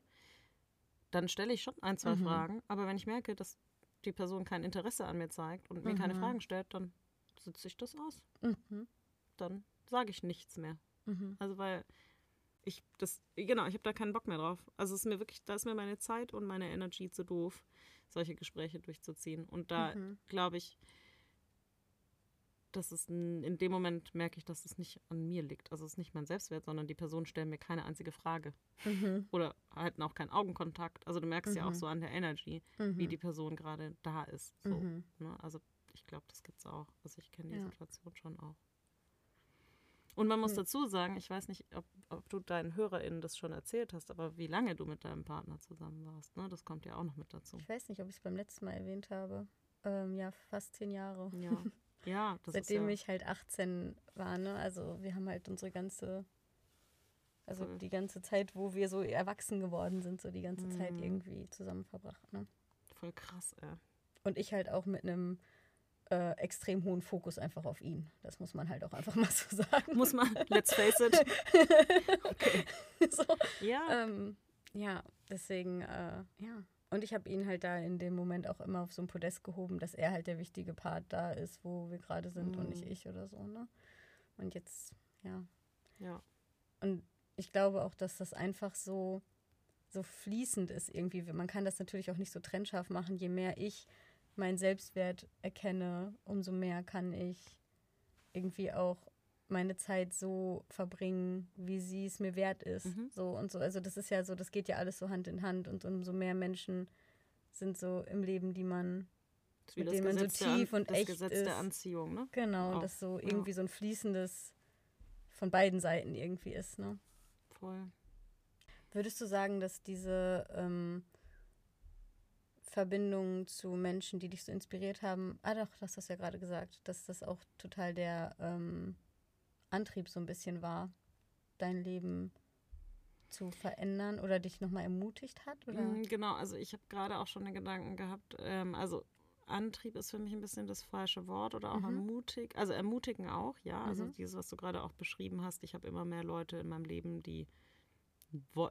dann stelle ich schon ein, zwei Mhm. Fragen. Aber wenn ich merke, dass die Person kein Interesse an mir zeigt und mir keine Mhm. Fragen stellt, dann sitze ich das aus. Mhm. Dann sage ich nichts mehr. Mhm. Also weil ich das, genau, ich habe da keinen Bock mehr drauf. Also es ist mir wirklich, da ist mir meine Zeit und meine Energie zu doof, solche Gespräche durchzuziehen. Und da Mhm. glaube ich, dass es n- in dem Moment merke ich, dass es nicht an mir liegt. Also es ist nicht mein Selbstwert, sondern die Personen stellen mir keine einzige Frage Mhm. oder halten auch keinen Augenkontakt. Also du merkst ja auch Mhm. so an der Energy, Mhm. wie die Person gerade da ist. So, Mhm. ne? Also ich glaube, das gibt es auch. Also ich kenne die Ja. Situation schon auch. Und man muss Mhm. dazu sagen, ich weiß nicht, ob, ob du deinen HörerInnen das schon erzählt hast, aber wie lange du mit deinem Partner zusammen warst, ne? Das kommt ja auch noch mit dazu. Ich weiß nicht, ob ich es beim letzten Mal erwähnt habe. Ähm, ja, fast zehn Jahre. Ja, *laughs* ja das Seitdem ist ja, ich halt 18 war, ne? Also wir haben halt unsere ganze, also Voll. die ganze Zeit, wo wir so erwachsen geworden sind, so die ganze Zeit Mhm. irgendwie zusammen verbracht, ne? voll krass, ey. Und ich halt auch mit einem äh, extrem hohen Fokus einfach auf ihn. Das muss man halt auch einfach mal so sagen. Muss man, *laughs* let's face it. *laughs* Okay. so, Ja. ähm, ja, deswegen, äh, ja. Und ich habe ihn halt da in dem Moment auch immer auf so ein Podest gehoben, dass er halt der wichtige Part da ist, wo wir gerade sind und nicht Mhm. ich oder so, ne? Und jetzt, ja. Ja. Und ich glaube auch, dass das einfach so, so fließend ist irgendwie. Man kann das natürlich auch nicht so trennscharf machen. Je mehr ich meinen Selbstwert erkenne, umso mehr kann ich irgendwie auch meine Zeit so verbringen, wie sie es mir wert ist. Mhm. So und so. Also das ist ja so, das geht ja alles so Hand in Hand und umso mehr Menschen sind so im Leben, die man mit denen man so An- tief und das echt Gesetz ist. der Anziehung, ne? genau, Auch, das so ja. irgendwie so ein fließendes von beiden Seiten irgendwie ist, ne? Voll. Würdest du sagen, dass diese ähm, Verbindung zu Menschen, die dich so inspiriert haben, ah doch, das hast du ja gerade gesagt, dass das auch total der ähm, Antrieb so ein bisschen war, dein Leben zu verändern oder dich nochmal ermutigt hat? Oder? Mm, Genau, also ich habe gerade auch schon den Gedanken gehabt, ähm, also Antrieb ist für mich ein bisschen das falsche Wort oder auch Mhm. ermutig, also ermutigen auch, ja, also Mhm. dieses, was du gerade auch beschrieben hast, ich habe immer mehr Leute in meinem Leben, die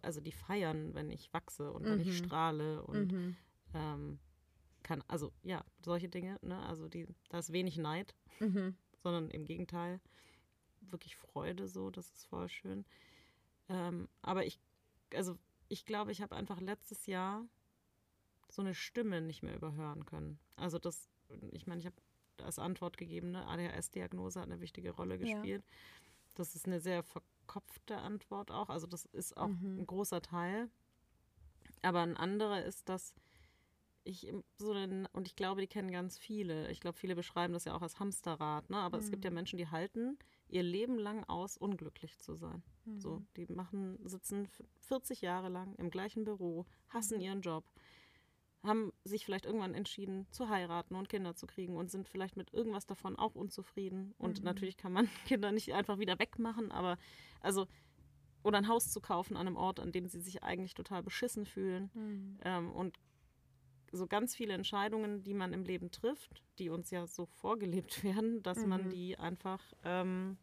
also die feiern, wenn ich wachse und mhm. wenn ich mhm. strahle und mhm. ähm, kann, also ja, solche Dinge, ne? Also die, da ist wenig Neid, mhm. sondern im Gegenteil, wirklich Freude so, das ist voll schön. Ähm, aber ich, also ich glaube, ich habe einfach letztes Jahr so eine Stimme nicht mehr überhören können. Also das, ich meine, ich habe als Antwort gegeben, ne, ADHS-Diagnose hat eine wichtige Rolle gespielt. Ja. Das ist eine sehr verkopfte Antwort auch. Also das ist auch mhm. ein großer Teil. Aber ein anderer ist, dass ich so einen, und ich glaube, die kennen ganz viele. Ich glaube, viele beschreiben das ja auch als Hamsterrad, ne? Aber mhm. es gibt ja mhm. Menschen, die halten ihr Leben lang aus, unglücklich zu sein. Mhm. So, die machen, sitzen 40 Jahre lang im gleichen Büro, hassen mhm. ihren Job, haben sich vielleicht irgendwann entschieden zu heiraten und Kinder zu kriegen und sind vielleicht mit irgendwas davon auch unzufrieden. Und mhm. natürlich kann man *laughs* Kinder nicht einfach wieder wegmachen, aber also oder ein Haus zu kaufen an einem Ort, an dem sie sich eigentlich total beschissen fühlen. Mhm. Ähm, und so ganz viele Entscheidungen, die man im Leben trifft, die uns ja so vorgelebt *laughs* werden, dass mhm. man die einfach, ähm,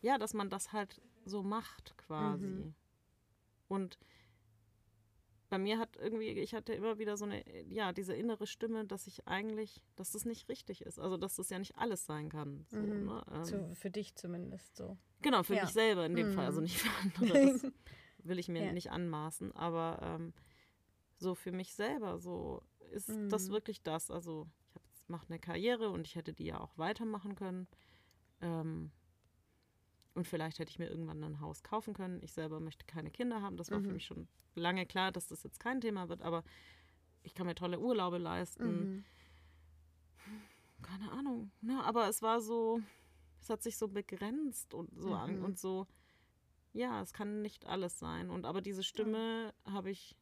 ja, dass man das halt so macht quasi. Mhm. Und bei mir hat irgendwie, ich hatte immer wieder so eine, ja, diese innere Stimme, dass ich eigentlich, dass das nicht richtig ist. Also, dass das ja nicht alles sein kann. So, mhm. ne? ähm, Zu, für dich zumindest so. Genau, für ja. mich selber in dem. Fall, also mhm. nicht für andere. Das *laughs* will ich mir ja. nicht anmaßen. Aber ähm, so für mich selber, so ist mhm. das wirklich das. Also, ich mache eine Karriere und ich hätte die ja auch weitermachen können. Ähm, und vielleicht hätte ich mir irgendwann ein Haus kaufen können. Ich selber möchte keine Kinder haben. Das war mhm. für mich schon lange klar, dass das jetzt kein Thema wird, aber ich kann mir tolle Urlaube leisten. Mhm. Keine Ahnung. Ne? Aber es war so, es hat sich so begrenzt und so mhm. an und so, ja, es kann nicht alles sein. Und aber diese Stimme ja. habe ich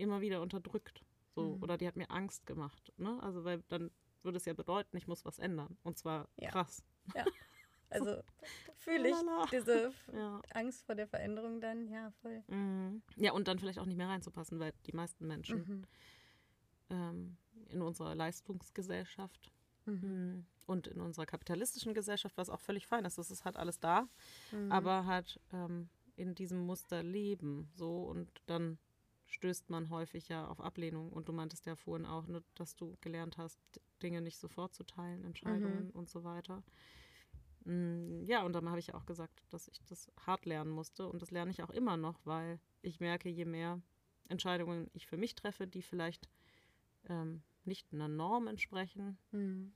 immer wieder unterdrückt. So, mhm. oder die hat mir Angst gemacht. Ne? Also, weil dann würde es ja bedeuten, ich muss was ändern. Und zwar ja. krass. Ja. Also *laughs* fühle ich diese ja. Angst vor der Veränderung dann, ja, voll. Mhm. Ja, und dann vielleicht auch nicht mehr reinzupassen, weil die meisten Menschen mhm. ähm, in unserer Leistungsgesellschaft mhm. mhm. und in unserer kapitalistischen Gesellschaft, was auch völlig fein ist, das ist halt alles da, mhm. aber halt ähm, in diesem Muster leben, so und dann stößt man häufig ja auf Ablehnung. Und du meintest ja vorhin auch, ne, dass du gelernt hast, Dinge nicht sofort zu teilen, Entscheidungen mhm. und so weiter. Mm, ja, und dann habe ich auch gesagt, dass ich das hart lernen musste. Und das lerne ich auch immer noch, weil ich merke, je mehr Entscheidungen ich für mich treffe, die vielleicht ähm, nicht einer Norm entsprechen, mhm.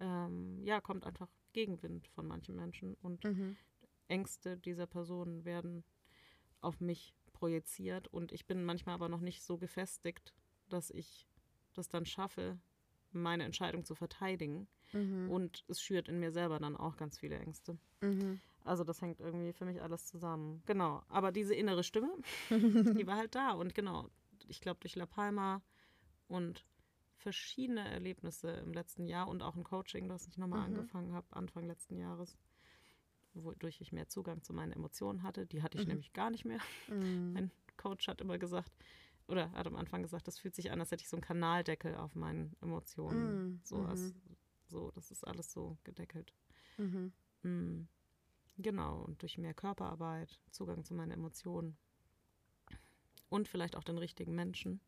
ähm, ja, kommt einfach Gegenwind von manchen Menschen. Und mhm. Ängste dieser Personen werden auf mich projiziert. Und ich bin manchmal aber noch nicht so gefestigt, dass ich das dann schaffe, meine Entscheidung zu verteidigen. Mhm. Und es schürt in mir selber dann auch ganz viele Ängste. Mhm. Also das hängt irgendwie für mich alles zusammen. Genau. Aber diese innere Stimme, *laughs* die war halt da. Und genau, ich glaube durch La Palma und verschiedene Erlebnisse im letzten Jahr und auch ein Coaching, das ich nochmal mhm. angefangen habe, Anfang letzten Jahres, wodurch ich mehr Zugang zu meinen Emotionen hatte. Die hatte ich mhm. nämlich gar nicht mehr. Mhm. Mein Coach hat immer gesagt, oder hat am Anfang gesagt, das fühlt sich an, als hätte ich so einen Kanaldeckel auf meinen Emotionen. Mm, so, als, mhm. so, das ist alles so gedeckelt. Mhm. Mm, genau, und durch mehr Körperarbeit, Zugang zu meinen Emotionen und vielleicht auch den richtigen Menschen,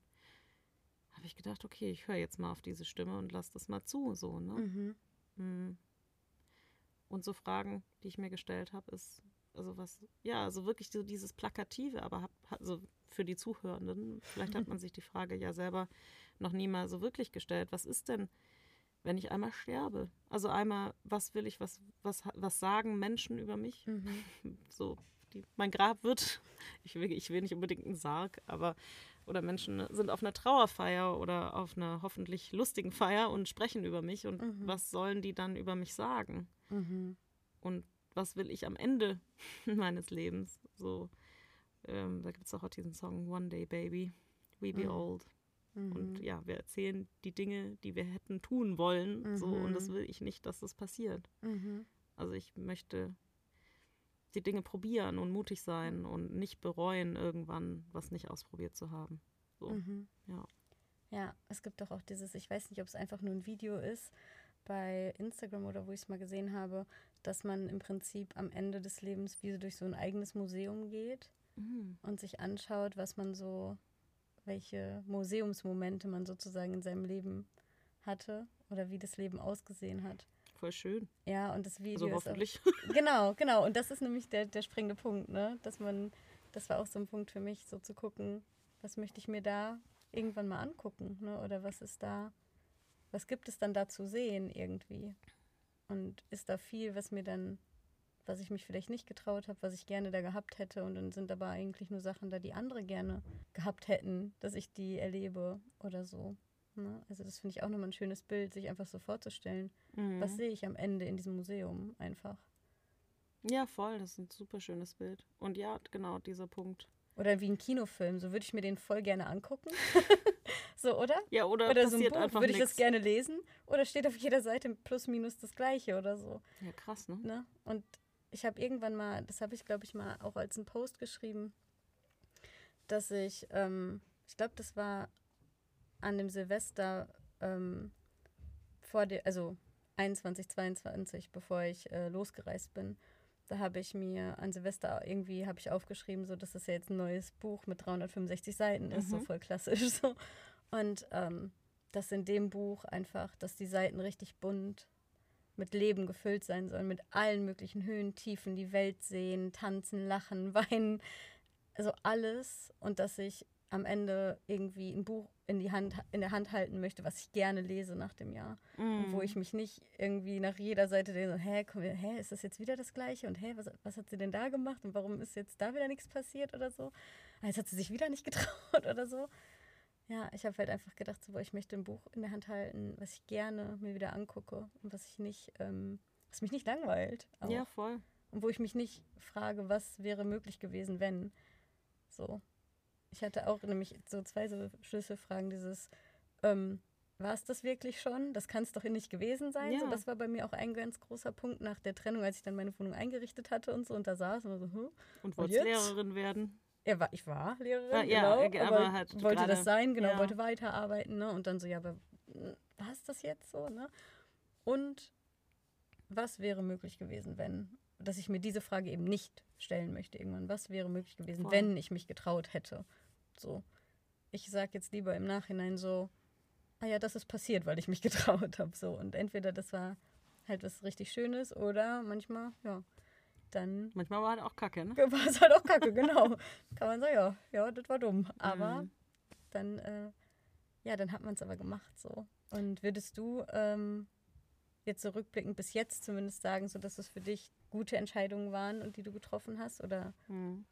habe ich gedacht, okay, ich höre jetzt mal auf diese Stimme und lasse das mal zu, so, ne? Mhm. Und so Fragen, die ich mir gestellt habe, ist, also was, ja, also wirklich so dieses Plakative, aber hab, also für die Zuhörenden, vielleicht hat man *laughs* sich die Frage ja selber noch nie mal so wirklich gestellt. Was ist denn, wenn ich einmal sterbe? Also einmal, was will ich, was, was, was sagen Menschen über mich? Mhm. *laughs* So, die, mein Grab wird, *laughs* ich will, ich will nicht unbedingt einen Sarg, aber oder Menschen sind auf einer Trauerfeier oder auf einer hoffentlich lustigen Feier und sprechen über mich und mhm. was sollen die dann über mich sagen? Mhm. Und was will ich am Ende *laughs* meines Lebens? So, ähm, da gibt es auch diesen Song One Day Baby, We Be mhm. Old. Mhm. Und ja, wir erzählen die Dinge, die wir hätten tun wollen, mhm. so und das mhm. will ich nicht, dass das passiert. Mhm. Also ich möchte die Dinge probieren und mutig sein und nicht bereuen, irgendwann was nicht ausprobiert zu haben. So, mhm. ja. Ja, es gibt doch auch dieses, ich weiß nicht, ob es einfach nur ein Video ist, bei Instagram oder wo ich es mal gesehen habe, dass man im Prinzip am Ende des Lebens wie so durch so ein eigenes Museum geht mhm. und sich anschaut, was man so, welche Museumsmomente man sozusagen in seinem Leben hatte oder wie das Leben ausgesehen hat. Voll schön. Ja, und das Video also hoffentlich. Auch, *laughs* genau, genau. Und das ist nämlich der, der springende Punkt, ne? Dass man, das war auch so ein Punkt für mich, so zu gucken, was möchte ich mir da irgendwann mal angucken, ne? Oder was ist da, was gibt es dann da zu sehen irgendwie? Und ist da viel, was mir dann, was ich mich vielleicht nicht getraut habe, was ich gerne da gehabt hätte. Und dann sind aber eigentlich nur Sachen da, die andere gerne gehabt hätten, dass ich die erlebe oder so. Ne? Also das finde ich auch nochmal ein schönes Bild, sich einfach so vorzustellen. Mhm. Was sehe ich am Ende in diesem Museum einfach? Ja, voll, das ist ein super schönes Bild. Und ja, genau, dieser Punkt. Oder wie ein Kinofilm, so würde ich mir den voll gerne angucken. *laughs* so, oder? Ja, oder, oder so ein Buch, würde ich das gerne lesen? Oder steht auf jeder Seite plus minus das gleiche oder so? Ja, krass, ne? ne? Und ich habe irgendwann mal, das habe ich glaube ich mal auch als einen Post geschrieben, dass ich, ähm, ich glaube, das war an dem Silvester ähm, vor der, also 21, 22, bevor ich äh, losgereist bin, da habe ich mir an Silvester irgendwie habe ich aufgeschrieben, so dass das ja jetzt ein neues Buch mit 365 Seiten ist, mhm. so voll klassisch *laughs* so. Und ähm, dass in dem Buch einfach, dass die Seiten richtig bunt mit Leben gefüllt sein sollen, mit allen möglichen Höhen, Tiefen, die Welt sehen, tanzen, lachen, *laughs* weinen, also alles. Und dass ich am Ende irgendwie ein Buch in, die Hand, in der Hand halten möchte, was ich gerne lese nach dem Jahr. Mm. wo ich mich nicht irgendwie nach jeder Seite denke, so, hä, komm, hä, ist das jetzt wieder das Gleiche? Und hä, was, was hat sie denn da gemacht? Und warum ist jetzt da wieder nichts passiert oder so? Ah, jetzt hat sie sich wieder nicht *laughs* getraut oder so. Ja, ich habe halt einfach gedacht, so, ich möchte ein Buch in der Hand halten, was ich gerne mir wieder angucke und was ich nicht, ähm, was mich nicht langweilt. Auch. Ja, voll. Und wo ich mich nicht frage, was wäre möglich gewesen, wenn. So. Ich hatte auch nämlich so zwei so Schlüsselfragen, dieses, ähm, war es das wirklich schon? Das kann es doch nicht gewesen sein. Ja. So, das war bei mir auch ein ganz großer Punkt nach der Trennung, als ich dann meine Wohnung eingerichtet hatte und so und da saß und so, hm, und wolltest Lehrerin werden? Ja, war, ich war Lehrerin, ah, ja, genau, aber, aber halt wollte das sein, genau, ja. wollte weiterarbeiten, ne? Und dann so, ja, aber hm, war es das jetzt so, ne? Und was wäre möglich gewesen, wenn? Dass ich mir diese Frage eben nicht stellen möchte irgendwann. Was wäre möglich gewesen, Voll. wenn ich mich getraut hätte? So. Ich sage jetzt lieber im Nachhinein so, ah ja, das ist passiert, weil ich mich *laughs* getraut habe. So. Und entweder das war halt was richtig Schönes oder manchmal, ja, dann. Manchmal war halt auch Kacke, ne? *laughs* War es halt auch Kacke, *laughs* genau. Kann man sagen, ja, ja, das war dumm. Aber mhm. dann, äh, ja, dann hat man es aber gemacht so. Und würdest du ähm, jetzt so rückblickend bis jetzt zumindest sagen, so dass es für dich gute Entscheidungen waren und die du getroffen hast? Oder? Mhm.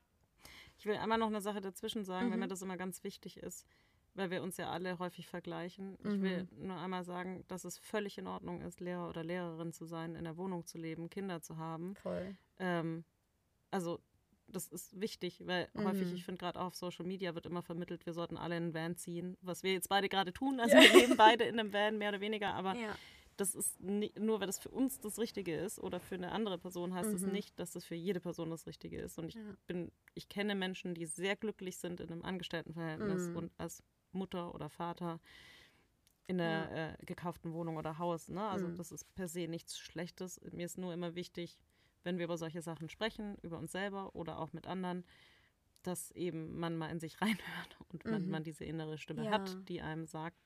Ich will einmal noch eine Sache dazwischen sagen, mhm. weil mir das immer ganz wichtig ist, weil wir uns ja alle häufig vergleichen. Mhm. Ich will nur einmal sagen, dass es völlig in Ordnung ist, Lehrer oder Lehrerin zu sein, in der Wohnung zu leben, Kinder zu haben. Voll. Ähm, also das ist wichtig, weil mhm. häufig, ich finde gerade auf Social Media wird immer vermittelt, wir sollten alle in einen Van ziehen, was wir jetzt beide gerade tun. Also ja. wir leben *laughs* beide in einem Van, mehr oder weniger, aber ja das ist nicht, nur, weil das für uns das Richtige ist oder für eine andere Person, heißt es mhm. das nicht, dass das für jede Person das Richtige ist. Und ich ja. bin, ich kenne Menschen, die sehr glücklich sind in einem Angestelltenverhältnis mhm. und als Mutter oder Vater in einer ja. äh, gekauften Wohnung oder Haus. Ne? Also mhm. das ist per se nichts Schlechtes. Mir ist nur immer wichtig, wenn wir über solche Sachen sprechen, über uns selber oder auch mit anderen, dass eben man mal in sich *laughs* reinhört und man, mhm. man diese innere Stimme ja. hat, die einem sagt,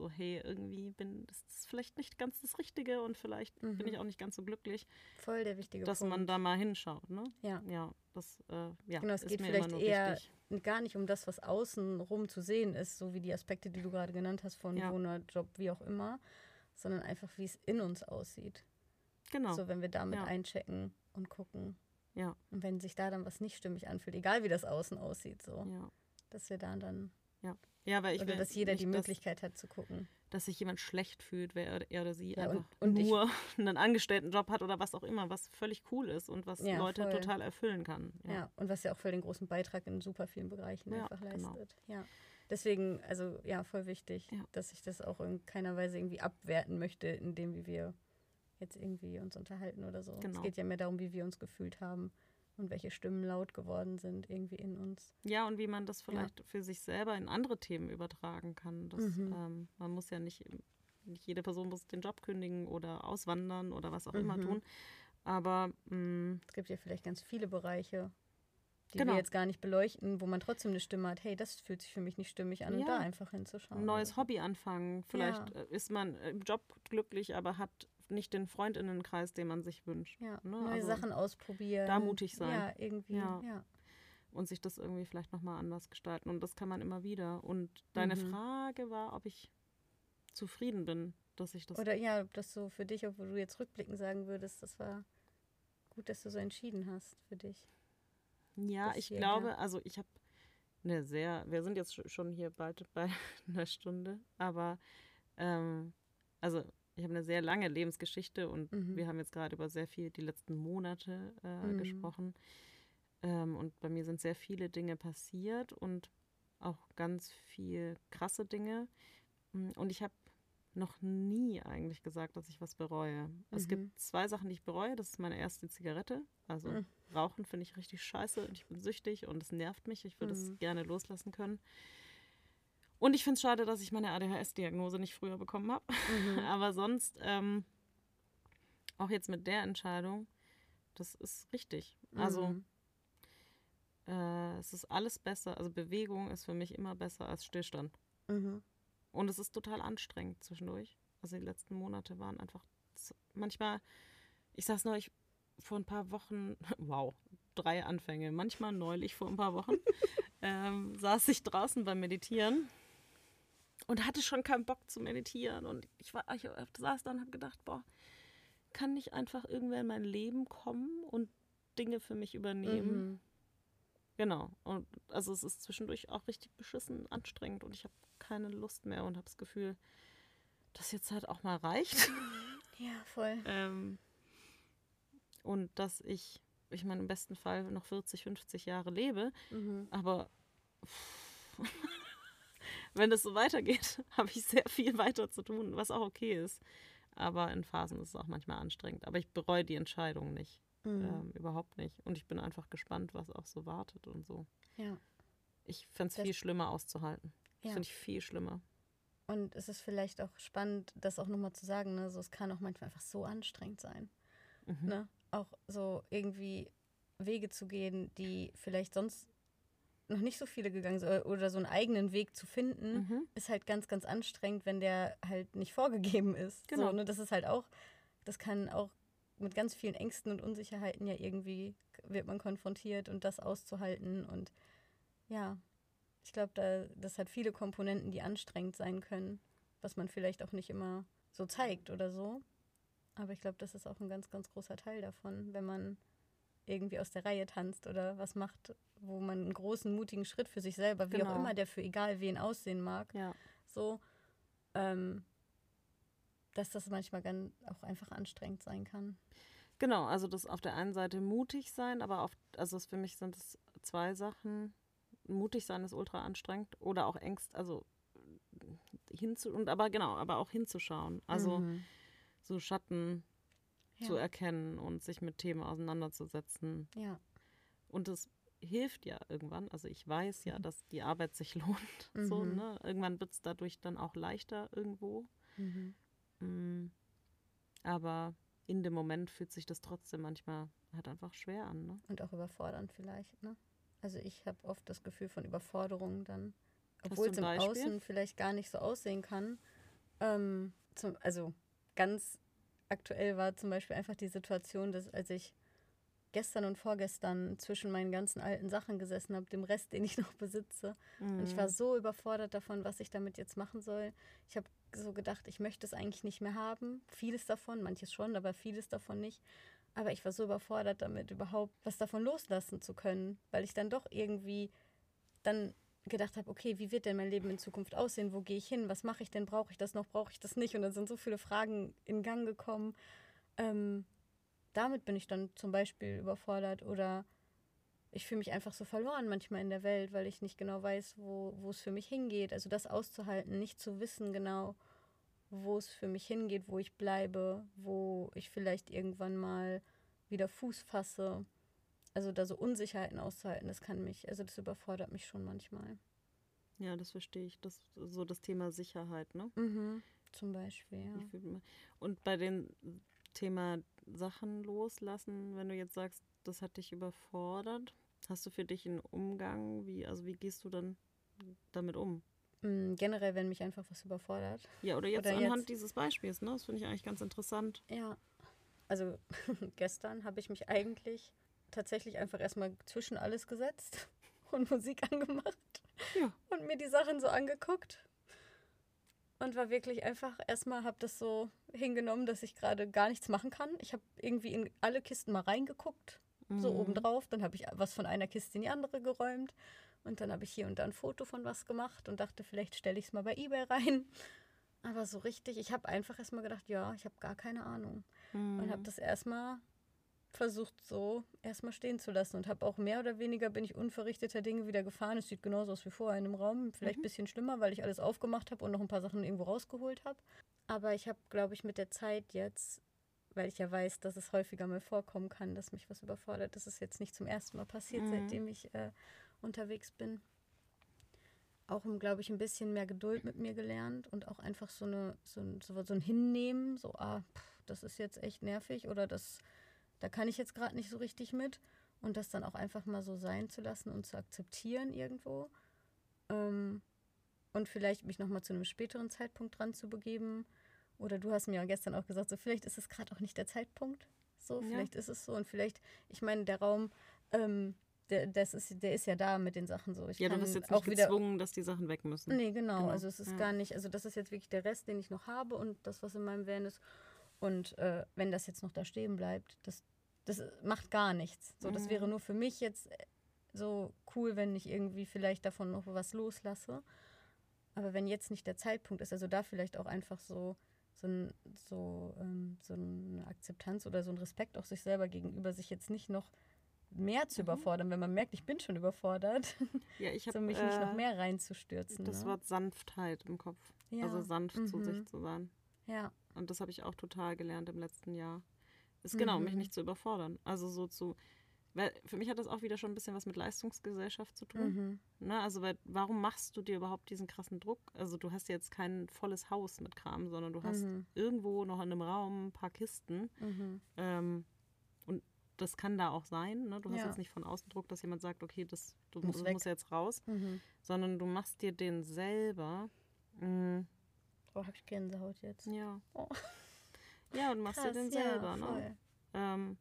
so, hey, irgendwie bin das ist vielleicht nicht ganz das Richtige und vielleicht mhm. bin ich auch nicht ganz so glücklich. Voll der wichtige dass Punkt. man da mal hinschaut, ne? Ja. Ja, das äh, ja, genau, es geht vielleicht eher wichtig. gar nicht um das, was außen rum zu sehen ist, so wie die Aspekte, die du gerade genannt hast von ja. Wohner, Job, wie auch immer, sondern einfach, wie es in uns aussieht. Genau. So, wenn wir damit ja. einchecken und gucken. Ja. Und wenn sich da dann was nicht stimmig anfühlt, egal wie das außen aussieht, so. Ja. Dass wir da dann ja. Ja, weil ich oder dass jeder die Möglichkeit dass, hat zu gucken. Dass sich jemand schlecht fühlt, wer er oder sie ja, einfach und, und nur ich, *laughs* einen Angestelltenjob hat oder was auch immer, was völlig cool ist und was ja, Leute voll. total erfüllen kann. Ja. ja. und was ja auch voll den großen Beitrag in super vielen Bereichen einfach genau. leistet. Genau. Ja. Deswegen, also ja, voll wichtig, dass ich das auch in keiner Weise irgendwie abwerten möchte, indem wie wir jetzt irgendwie uns unterhalten oder so. Genau. Es geht ja mehr darum, wie wir uns gefühlt haben und welche Stimmen laut geworden sind irgendwie in uns. Ja, und wie man das vielleicht ja. für sich selber in andere Themen übertragen kann. Das, mhm. ähm, man muss ja nicht, nicht jede Person muss den Job kündigen oder auswandern oder was auch mhm. immer tun. Aber mh, mm, es gibt ja vielleicht ganz viele Bereiche, die genau. wir jetzt gar nicht beleuchten, wo man trotzdem eine Stimme hat, hey, das fühlt sich für mich nicht stimmig an, ja. und da einfach hinzuschauen. Ein neues Hobby anfangen. Vielleicht ja. Äh, ist man im Job glücklich, aber hat nicht den Freundinnenkreis, den man sich wünscht. Ja, ne? neue also Sachen ausprobieren. Da mutig sein. Ja, irgendwie, ja. ja. Und sich das irgendwie vielleicht nochmal anders gestalten. Und das kann man immer wieder. Und deine mhm. Frage war, ob ich zufrieden bin, dass ich das. Oder ja, dass so für dich, obwohl du jetzt rückblickend sagen würdest, das war gut, dass du so entschieden hast für dich. Ja, ich hierher. glaube, also ich habe eine sehr, wir sind jetzt schon hier bald bei *laughs* einer Stunde, aber ähm, also ich habe eine sehr lange Lebensgeschichte und mhm. wir haben jetzt gerade über sehr viel die letzten Monate äh, mhm. gesprochen. Ähm, und bei mir sind sehr viele Dinge passiert und auch ganz viel krasse Dinge. Mm, und ich habe noch nie eigentlich gesagt, dass ich was bereue. Mhm. Es gibt mhm. zwei Sachen, die ich bereue. Das ist meine erste Zigarette. Also mhm. Rauchen finde ich richtig scheiße und ich bin süchtig und es nervt mich. Ich würde es mhm. gerne loslassen können. Und ich finde es schade, dass ich meine ADHS-Diagnose nicht früher bekommen habe. Mhm. *laughs* Aber sonst, ähm, auch jetzt mit der Entscheidung, das ist richtig. Also mhm. äh, es ist alles besser. Also Bewegung ist für mich immer besser als Stillstand. Mhm. Und es ist total anstrengend zwischendurch. Also die letzten Monate waren einfach manchmal, ich saß neulich vor ein paar Wochen, *laughs* wow, drei Anfänge, manchmal neulich vor ein paar Wochen, *laughs* ähm, saß ich draußen beim Meditieren und hatte schon keinen Bock zu meditieren. Und ich, war, ich saß da und habe gedacht, boah, kann nicht einfach irgendwer in mein Leben kommen und Dinge für mich übernehmen? Mhm. Genau. Und also es ist zwischendurch auch richtig beschissen anstrengend und ich habe keine Lust mehr und habe das Gefühl, dass jetzt halt auch mal reicht. Ja, voll. *laughs* ähm, und dass ich, ich meine, im besten Fall noch 40, 50 Jahre lebe, mhm. aber *laughs* wenn es so weitergeht, *laughs* habe ich sehr viel weiter zu tun, was auch okay ist. Aber in Phasen ist es auch manchmal anstrengend. Aber ich bereue die Entscheidung nicht. Mhm. Ähm, überhaupt nicht. Und ich bin einfach gespannt, was auch so wartet und so. Ja. Ich fände es viel schlimmer auszuhalten. Ja. Finde ich viel schlimmer. Und es ist vielleicht auch spannend, das auch nochmal zu sagen, ne? so, es kann auch manchmal einfach so anstrengend sein. Mhm. Ne? Auch so irgendwie Wege zu gehen, die vielleicht sonst noch nicht so viele gegangen sind oder so einen eigenen Weg zu finden, mhm. ist halt ganz, ganz anstrengend, wenn der halt nicht vorgegeben ist. Genau. So, ne? Das ist halt auch, das kann auch mit ganz vielen Ängsten und Unsicherheiten ja irgendwie wird man konfrontiert und das auszuhalten und ja, ich glaube, da, das hat viele Komponenten, die anstrengend sein können, was man vielleicht auch nicht immer so zeigt oder so. Aber ich glaube, das ist auch ein ganz, ganz großer Teil davon, wenn man irgendwie aus der Reihe tanzt oder was macht, wo man einen großen, mutigen Schritt für sich selber, wie genau. auch immer der für egal wen aussehen mag, ja. so, ähm, dass das manchmal ganz auch einfach anstrengend sein kann. Genau, also das auf der einen Seite mutig sein, aber auf, also für mich sind es zwei Sachen mutig sein ist ultra anstrengend oder auch Ängst, also hinzu und aber genau, aber auch hinzuschauen. Also mhm. so Schatten ja. zu erkennen und sich mit Themen auseinanderzusetzen. Ja. Und es hilft ja irgendwann. Also ich weiß ja, mhm. dass die Arbeit sich *laughs* lohnt. Mhm. So, ne? Irgendwann wird es dadurch dann auch leichter irgendwo. Mhm. Mm. Aber in dem Moment fühlt sich das trotzdem manchmal halt einfach schwer an. Ne? Und auch überfordernd vielleicht, ne? Also ich habe oft das Gefühl von Überforderung dann, obwohl es im Außen vielleicht gar nicht so aussehen kann. Ähm, zum, also ganz aktuell war zum Beispiel einfach die Situation, dass als ich gestern und vorgestern zwischen meinen ganzen alten Sachen gesessen habe, dem Rest, den ich *laughs* noch besitze. Mhm. Und ich war mhm. so überfordert davon, was ich damit jetzt machen soll. Ich habe so gedacht, ich möchte es eigentlich nicht mehr haben. Vieles davon, manches schon, aber vieles davon nicht. Aber ich war so überfordert damit, überhaupt was davon loslassen zu können, weil ich dann doch irgendwie dann gedacht habe, okay, wie wird denn mein Leben in Zukunft aussehen? Wo gehe ich hin? Was mache ich denn? Brauche ich das noch? Brauche ich das nicht? Und dann sind so viele Fragen in Gang gekommen. Ähm, damit bin ich dann zum Beispiel überfordert oder ich fühle mich einfach so verloren manchmal in der Welt, weil ich nicht genau weiß, wo, es für mich hingeht. Also das auszuhalten, nicht zu wissen genau, wo es für mich hingeht, wo ich bleibe, wo ich vielleicht irgendwann mal wieder Fuß fasse. Also da so Unsicherheiten auszuhalten, das kann mich, also das überfordert mich schon manchmal. Ja, das verstehe ich. Das so das Thema Sicherheit, ne? Mhm, zum Beispiel, ja. Und bei den Thema Sachen loslassen, wenn du jetzt sagst, das hat dich überfordert, hast du für dich einen Umgang? Wie, also wie gehst du dann damit um? Mm, generell, wenn mich einfach was überfordert. Ja, oder jetzt oder anhand jetzt, dieses Beispiels, ne? Das finde ich eigentlich ganz interessant. Ja. Also *laughs* gestern habe ich mich eigentlich tatsächlich einfach erstmal zwischen alles gesetzt *laughs* und Musik angemacht ja. und mir die Sachen so angeguckt und war wirklich einfach erstmal habe das so hingenommen, dass ich gerade gar nichts machen kann. Ich habe irgendwie in alle Kisten mal reingeguckt, mhm. so obendrauf. Dann habe ich was von einer Kiste in die andere geräumt und dann habe ich hier und da ein Foto von was gemacht und dachte, vielleicht stelle ich es mal bei eBay rein. Aber so richtig, ich habe einfach erstmal gedacht, ja, ich habe gar keine Ahnung. Mhm. Und habe das erstmal versucht so erstmal stehen zu lassen und habe auch mehr oder weniger bin ich unverrichteter Dinge wieder gefahren. Es sieht genauso aus wie vorher in einem Raum, vielleicht ein mhm. bisschen schlimmer, weil ich alles aufgemacht habe und noch ein paar Sachen irgendwo rausgeholt habe. Aber ich habe, glaube ich, mit der Zeit jetzt, weil ich ja weiß, dass es häufiger mal vorkommen kann, dass mich was überfordert. Das ist jetzt nicht zum ersten Mal passiert, mhm. seitdem ich äh, unterwegs bin. Auch, glaube ich, ein bisschen mehr Geduld mit mir gelernt und auch einfach so, eine, so, ein, so, so ein Hinnehmen, so, ah, pff, das ist jetzt echt nervig oder das da kann ich jetzt gerade nicht so richtig mit. Und das dann auch einfach mal so sein zu lassen und zu akzeptieren irgendwo. Ähm, und vielleicht mich nochmal zu einem späteren Zeitpunkt dran zu begeben. Oder du hast mir ja gestern auch gesagt, so vielleicht ist es gerade auch nicht der Zeitpunkt. So, vielleicht ja. ist es so. Und vielleicht, ich meine, der Raum, ähm, der, das ist, der ist ja da mit den Sachen so. Ich ja, du bist jetzt nicht gezwungen, dass die Sachen weg müssen. Nee, genau. genau. Also es ist ja. gar nicht, also das ist jetzt wirklich der Rest, den ich noch habe und das, was in meinem Van ist. Und äh, wenn das jetzt noch da stehen bleibt, das, das macht gar nichts. So, das wäre mhm. nur für mich jetzt äh, so cool, wenn ich irgendwie vielleicht davon noch was loslasse. Aber wenn jetzt nicht der Zeitpunkt ist, also da vielleicht auch einfach so, so, ein, so, ähm, so eine Akzeptanz oder so ein Respekt auch sich selber gegenüber, sich jetzt nicht noch mehr zu mhm. überfordern, wenn man merkt, ich bin schon überfordert, ja, ich *laughs* hab, so mich äh, nicht noch äh, mehr reinzustürzen. Das ne? Wort Sanftheit im Kopf. Ja. Also sanft mhm. zu sich zu sein. Ja. Und das habe ich auch total gelernt im letzten Jahr. Ist genau, mhm. mich nicht zu überfordern. Also so zu, weil für mich hat das auch wieder schon ein bisschen was mit Leistungsgesellschaft zu tun. Mhm. Ne? Also weil, warum machst du dir überhaupt diesen krassen Druck? Also du hast jetzt kein volles Haus mit Kram, sondern du hast mhm. irgendwo noch in einem Raum ein paar Kisten. Mhm. Ähm, und das kann da auch sein. Ne? Du hast ja. jetzt nicht von außen Druck, dass jemand sagt, okay, das, du musst, musst jetzt raus, mhm. sondern du machst dir den selber. Mh, oh, hab ich Gänsehaut jetzt. Ja. Oh. Ja, und machst Krass, dir den selber, ja, ne? Ähm,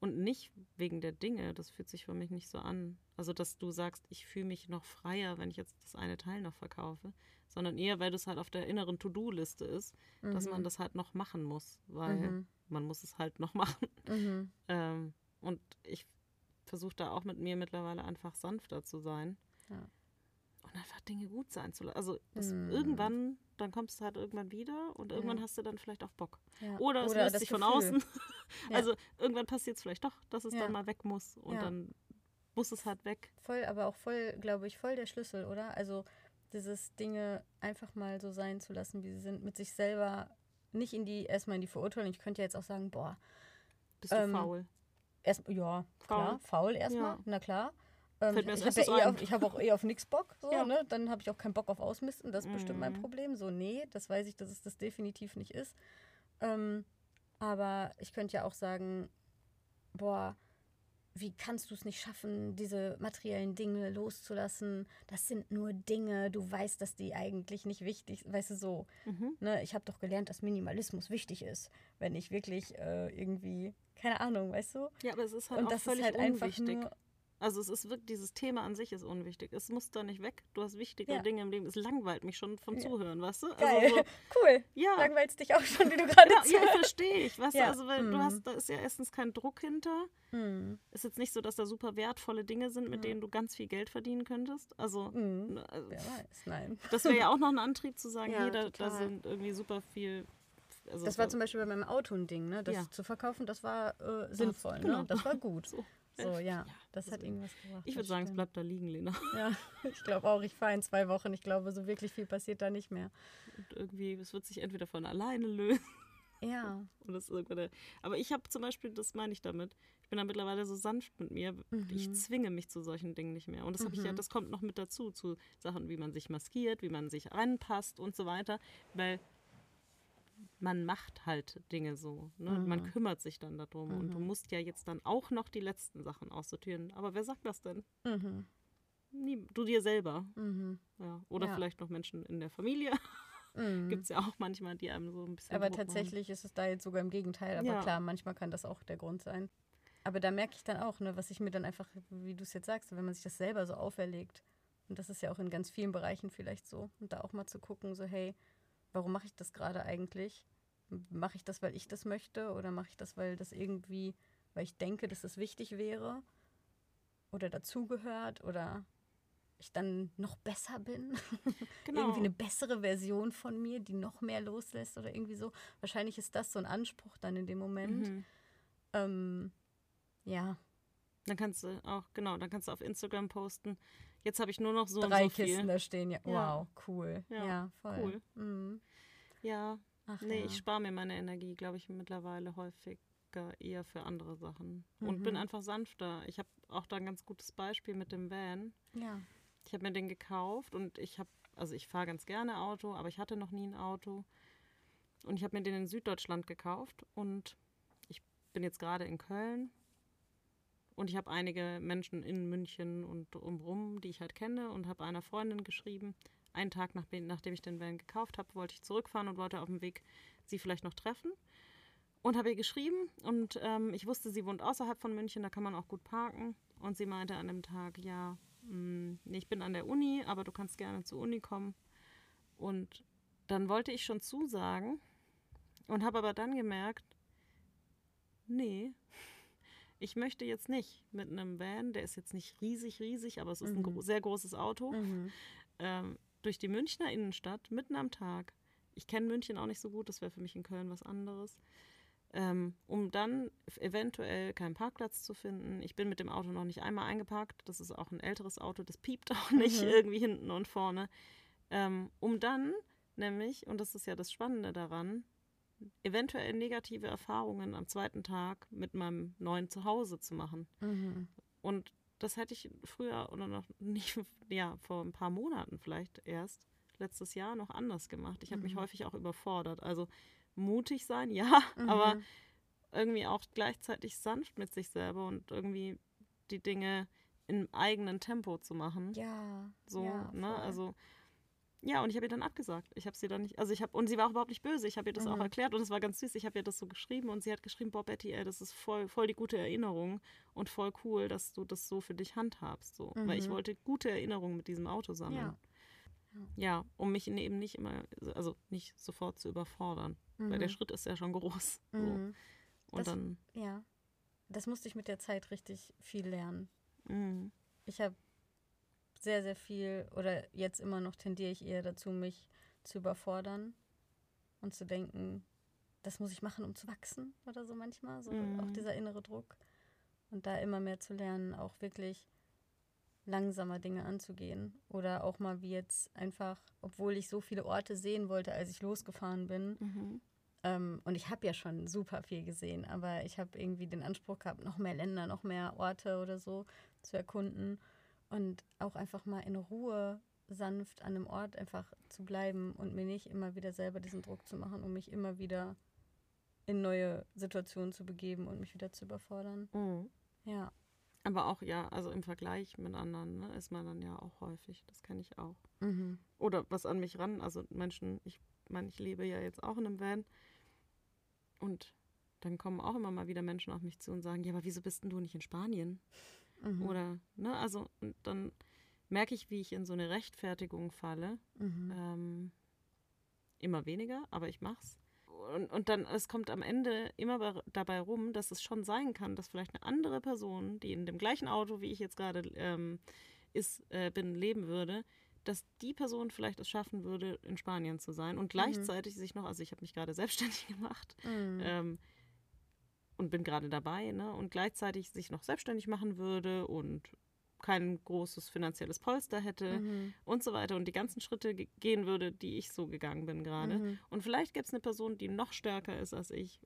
und nicht wegen der Dinge, das fühlt sich für mich nicht so an. Also, dass du sagst, ich fühle mich noch freier, wenn ich jetzt das eine Teil noch verkaufe, sondern eher, weil das halt auf der inneren To-Do-Liste ist, mhm. dass man mhm. das halt noch machen muss, weil mhm. man muss es halt noch *laughs* machen. Mhm. Ähm, und ich versuche da auch mit mir mittlerweile einfach sanfter zu sein. Ja und einfach Dinge gut sein zu lassen. Also mm. irgendwann, dann kommst du halt irgendwann wieder und irgendwann ja. hast du dann vielleicht auch Bock. Ja. Oder es Oder löst sich von außen. ja. *laughs* Also irgendwann passiert es vielleicht doch, dass es dann mal weg muss und dann muss es halt weg. Voll, aber auch voll, glaube ich, voll der Schlüssel, oder? Also dieses Dinge einfach mal so sein zu lassen, wie sie sind, mit sich selber nicht in die, erstmal in die Verurteilung. Ich könnte ja jetzt auch sagen, boah. Bist du ähm, faul? Erst, ja, faul. klar, faul erstmal, na klar. Ähm, ich habe ja eh hab auch eh auf nichts Bock. So, ja. ne? Dann habe ich auch keinen Bock auf Ausmisten. Das ist mhm. bestimmt mein mhm. Problem. So, nee, das weiß ich, dass es das definitiv nicht ist. Ähm, aber ich könnte ja auch sagen, boah, wie kannst du es nicht schaffen, diese materiellen Dinge loszulassen? Das sind nur Dinge, du weißt, dass die eigentlich nicht wichtig sind. Weißt du, so. Mhm. Ne, ich habe doch gelernt, dass Minimalismus wichtig ist, wenn ich wirklich äh, irgendwie, keine Ahnung, weißt du? Ja, aber es ist halt Und auch das völlig ist halt unwichtig. einfach nur, also es ist wirklich, dieses Thema an sich ist unwichtig. Es muss da nicht weg. Du hast wichtige ja. Dinge im Leben. Es langweilt mich schon vom ja. Zuhören, weißt du? Also Geil. So, *laughs* cool. Ja. Langweilst dich auch schon, wie du gerade ja, ja, verstehe ich. Weißt du, also weil mm. du hast, da ist ja erstens kein Druck hinter. Mm. Ist jetzt nicht so, dass da super wertvolle Dinge sind, mit mm. denen du ganz viel Geld verdienen könntest. Also, mm. also Wer weiß, nein. Das wäre ja *laughs* auch noch ein Antrieb zu sagen, ja, hey, da, da sind irgendwie super viel also das war zum Beispiel bei meinem Auto ein Ding, ne? Das ja. zu verkaufen, das war äh, sinnvoll, das, ne? genau. Das war gut. *laughs* So. So, ja, das hat irgendwas gebracht. Ich würde sagen, es bleibt da liegen, Lena. *laughs* Ja, ich glaube auch, ich fahre in zwei Wochen. Ich glaube, so wirklich viel passiert da nicht mehr. Und irgendwie, es wird sich entweder von alleine lösen. Ja. *laughs* Oder es aber ich habe zum Beispiel, das meine ich damit, ich bin da mittlerweile so sanft mit mir. Mhm. Ich zwinge mich zu solchen Dingen nicht mehr. Und das habe ich ja, mhm. das kommt noch mit dazu, zu Sachen, wie man sich maskiert, wie man sich anpasst und so weiter. Weil man macht halt Dinge so. Ne? Mhm. Man kümmert sich dann darum. Mhm. Und du mhm. musst ja jetzt dann auch noch die letzten Sachen aussortieren. Aber wer sagt das denn? Mhm. Nie, du dir selber. Mhm. Ja. Oder ja. vielleicht noch Menschen in der Familie. Mhm. *laughs* Gibt es ja auch manchmal, die einem so ein bisschen. Aber Druck tatsächlich machen. ist es da jetzt sogar im Gegenteil. Aber ja. klar, manchmal kann das auch der Grund sein. Aber da merke ich dann auch, ne, was ich mir dann einfach, wie du es jetzt sagst, wenn man sich das selber so auferlegt. Und das ist ja auch in ganz vielen Bereichen vielleicht so. Und da auch mal zu gucken, so, hey, warum mache ich das gerade eigentlich? Mache ich das, weil ich das möchte oder mache ich das, weil das irgendwie, weil ich denke, dass das wichtig wäre oder dazugehört oder ich dann noch besser bin? *laughs* Genau. irgendwie eine bessere Version von mir, die noch mehr loslässt oder irgendwie so. Wahrscheinlich ist das so ein Anspruch dann in dem Moment. Mhm. Ähm, ja. Dann kannst du auch, genau, dann kannst du auf Instagram posten. Jetzt habe ich nur noch so Drei und so Kisten da stehen, ja. ja. Wow, cool. Ja, ja voll. Cool. Mhm. Ja, Ach, nee, ja. ich spare mir meine Energie, glaube ich, mittlerweile häufiger eher für andere Sachen. Mhm. Und bin mhm. einfach sanfter. Ich habe auch da ein ganz gutes Beispiel mit dem Van. Ja. Ich habe mir den gekauft und ich habe, also ich fahre ganz gerne Auto, aber ich hatte noch nie ein Auto. Und ich habe mir den in Süddeutschland gekauft und ich bin jetzt gerade in Köln und ich habe einige Menschen in München und drumherum, die ich halt kenne und habe einer Freundin geschrieben, einen Tag nach, nachdem ich den Van gekauft habe, wollte ich zurückfahren und wollte auf dem Weg sie vielleicht noch treffen. Und habe ihr geschrieben und ähm, ich wusste, sie wohnt außerhalb von München, da kann man auch gut parken. Und sie meinte an dem Tag, ja, mh, mm, ich bin an der Uni, aber du kannst gerne zur Uni kommen. Und dann wollte ich schon zusagen und habe aber dann gemerkt, nee, ich möchte jetzt nicht mit einem Van, der ist jetzt nicht riesig, riesig, aber es ist mhm. ein sehr großes Auto, mhm. ähm, durch die Münchner Innenstadt mitten am Tag. Ich kenne München auch nicht so gut, das wäre für mich in Köln was anderes. Ähm, um dann eventuell keinen Parkplatz zu finden. Ich bin mit dem Auto noch nicht einmal eingeparkt. Das ist auch ein älteres Auto, das piept auch *laughs* nicht mhm. irgendwie hinten und vorne. Ähm, um dann nämlich, und das ist ja das Spannende daran, eventuell negative Erfahrungen am zweiten Tag mit meinem neuen Zuhause zu machen. Mhm. Und das hätte ich früher oder noch nicht, *laughs* ja, vor ein paar Monaten vielleicht erst, letztes Jahr noch anders gemacht. Ich habe mhm. mich häufig auch überfordert. Also mutig sein, *laughs* ja, mhm. aber irgendwie auch gleichzeitig sanft mit sich selber und irgendwie die Dinge im eigenen Tempo zu machen. Ja. So, ja, ne? Also ja, und ich habe ihr dann abgesagt. Ich habe sie dann nicht, also ich habe, und sie war auch überhaupt nicht böse. Ich habe ihr das mhm. auch erklärt und es war ganz süß. Ich habe ihr das so geschrieben und sie hat geschrieben, boah, Betty, ey, das ist voll, voll die gute Erinnerung und voll cool, dass du das so für dich handhabst. So. Mhm. Weil ich mhm. wollte gute Erinnerungen mit diesem Auto sammeln. Ja. ja. um mich eben nicht immer, also nicht sofort zu überfordern. Mhm. Weil der mhm. Schritt ist ja schon groß. So. Mhm. Und das, dann. Ja. Das musste ich mit der Zeit richtig viel lernen. Ich habe sehr, sehr viel oder jetzt immer noch tendiere ich eher dazu, mich zu überfordern und zu denken, das muss ich machen, um zu wachsen oder so manchmal. So mhm. auch dieser innere Druck. Und da immer mehr zu lernen, auch wirklich langsamer Dinge anzugehen. Oder auch mal wie jetzt einfach, obwohl ich so viele Orte sehen wollte, als ich losgefahren bin. Mhm. Ähm, und ich habe ja schon super viel gesehen, aber ich habe irgendwie den Anspruch gehabt, noch mehr Länder, noch mehr Orte oder so zu erkunden. Und auch einfach mal in Ruhe sanft an einem Ort einfach zu bleiben und mir nicht immer wieder selber diesen Druck zu machen, um mich immer wieder in neue Situationen zu begeben und mich wieder zu überfordern. Mhm. Ja. Aber auch ja, also im Vergleich mit anderen ne, ist man dann ja auch häufig. Das kenne ich auch. Mhm. Oder was an mich ran, also Menschen, ich meine, ich lebe ja jetzt auch in einem Van und dann kommen auch immer mal wieder Menschen auf mich zu und sagen, ja, aber wieso bist denn du nicht in Spanien? Mhm. Oder, ne, also dann merke ich, wie ich in so eine Rechtfertigung falle. Mhm. Ähm, immer weniger, aber ich mach's. Und, und dann, es kommt am Ende immer dabei rum, dass es schon sein kann, dass vielleicht eine andere Person, die in dem gleichen Auto, wie ich jetzt gerade ähm, ist, äh, bin, leben würde, dass die Person vielleicht es schaffen würde, in Spanien zu sein und mhm. gleichzeitig mhm. sich noch, also ich habe mich gerade *laughs* selbstständig gemacht, mhm. ähm, und bin gerade dabei, ne? Und gleichzeitig sich noch selbstständig machen würde und kein großes finanzielles Polster hätte mhm. und so weiter und die ganzen Schritte gehen würde, die ich so gegangen bin gerade. Mhm. Und vielleicht gäbe es eine Person, die noch stärker ist als ich,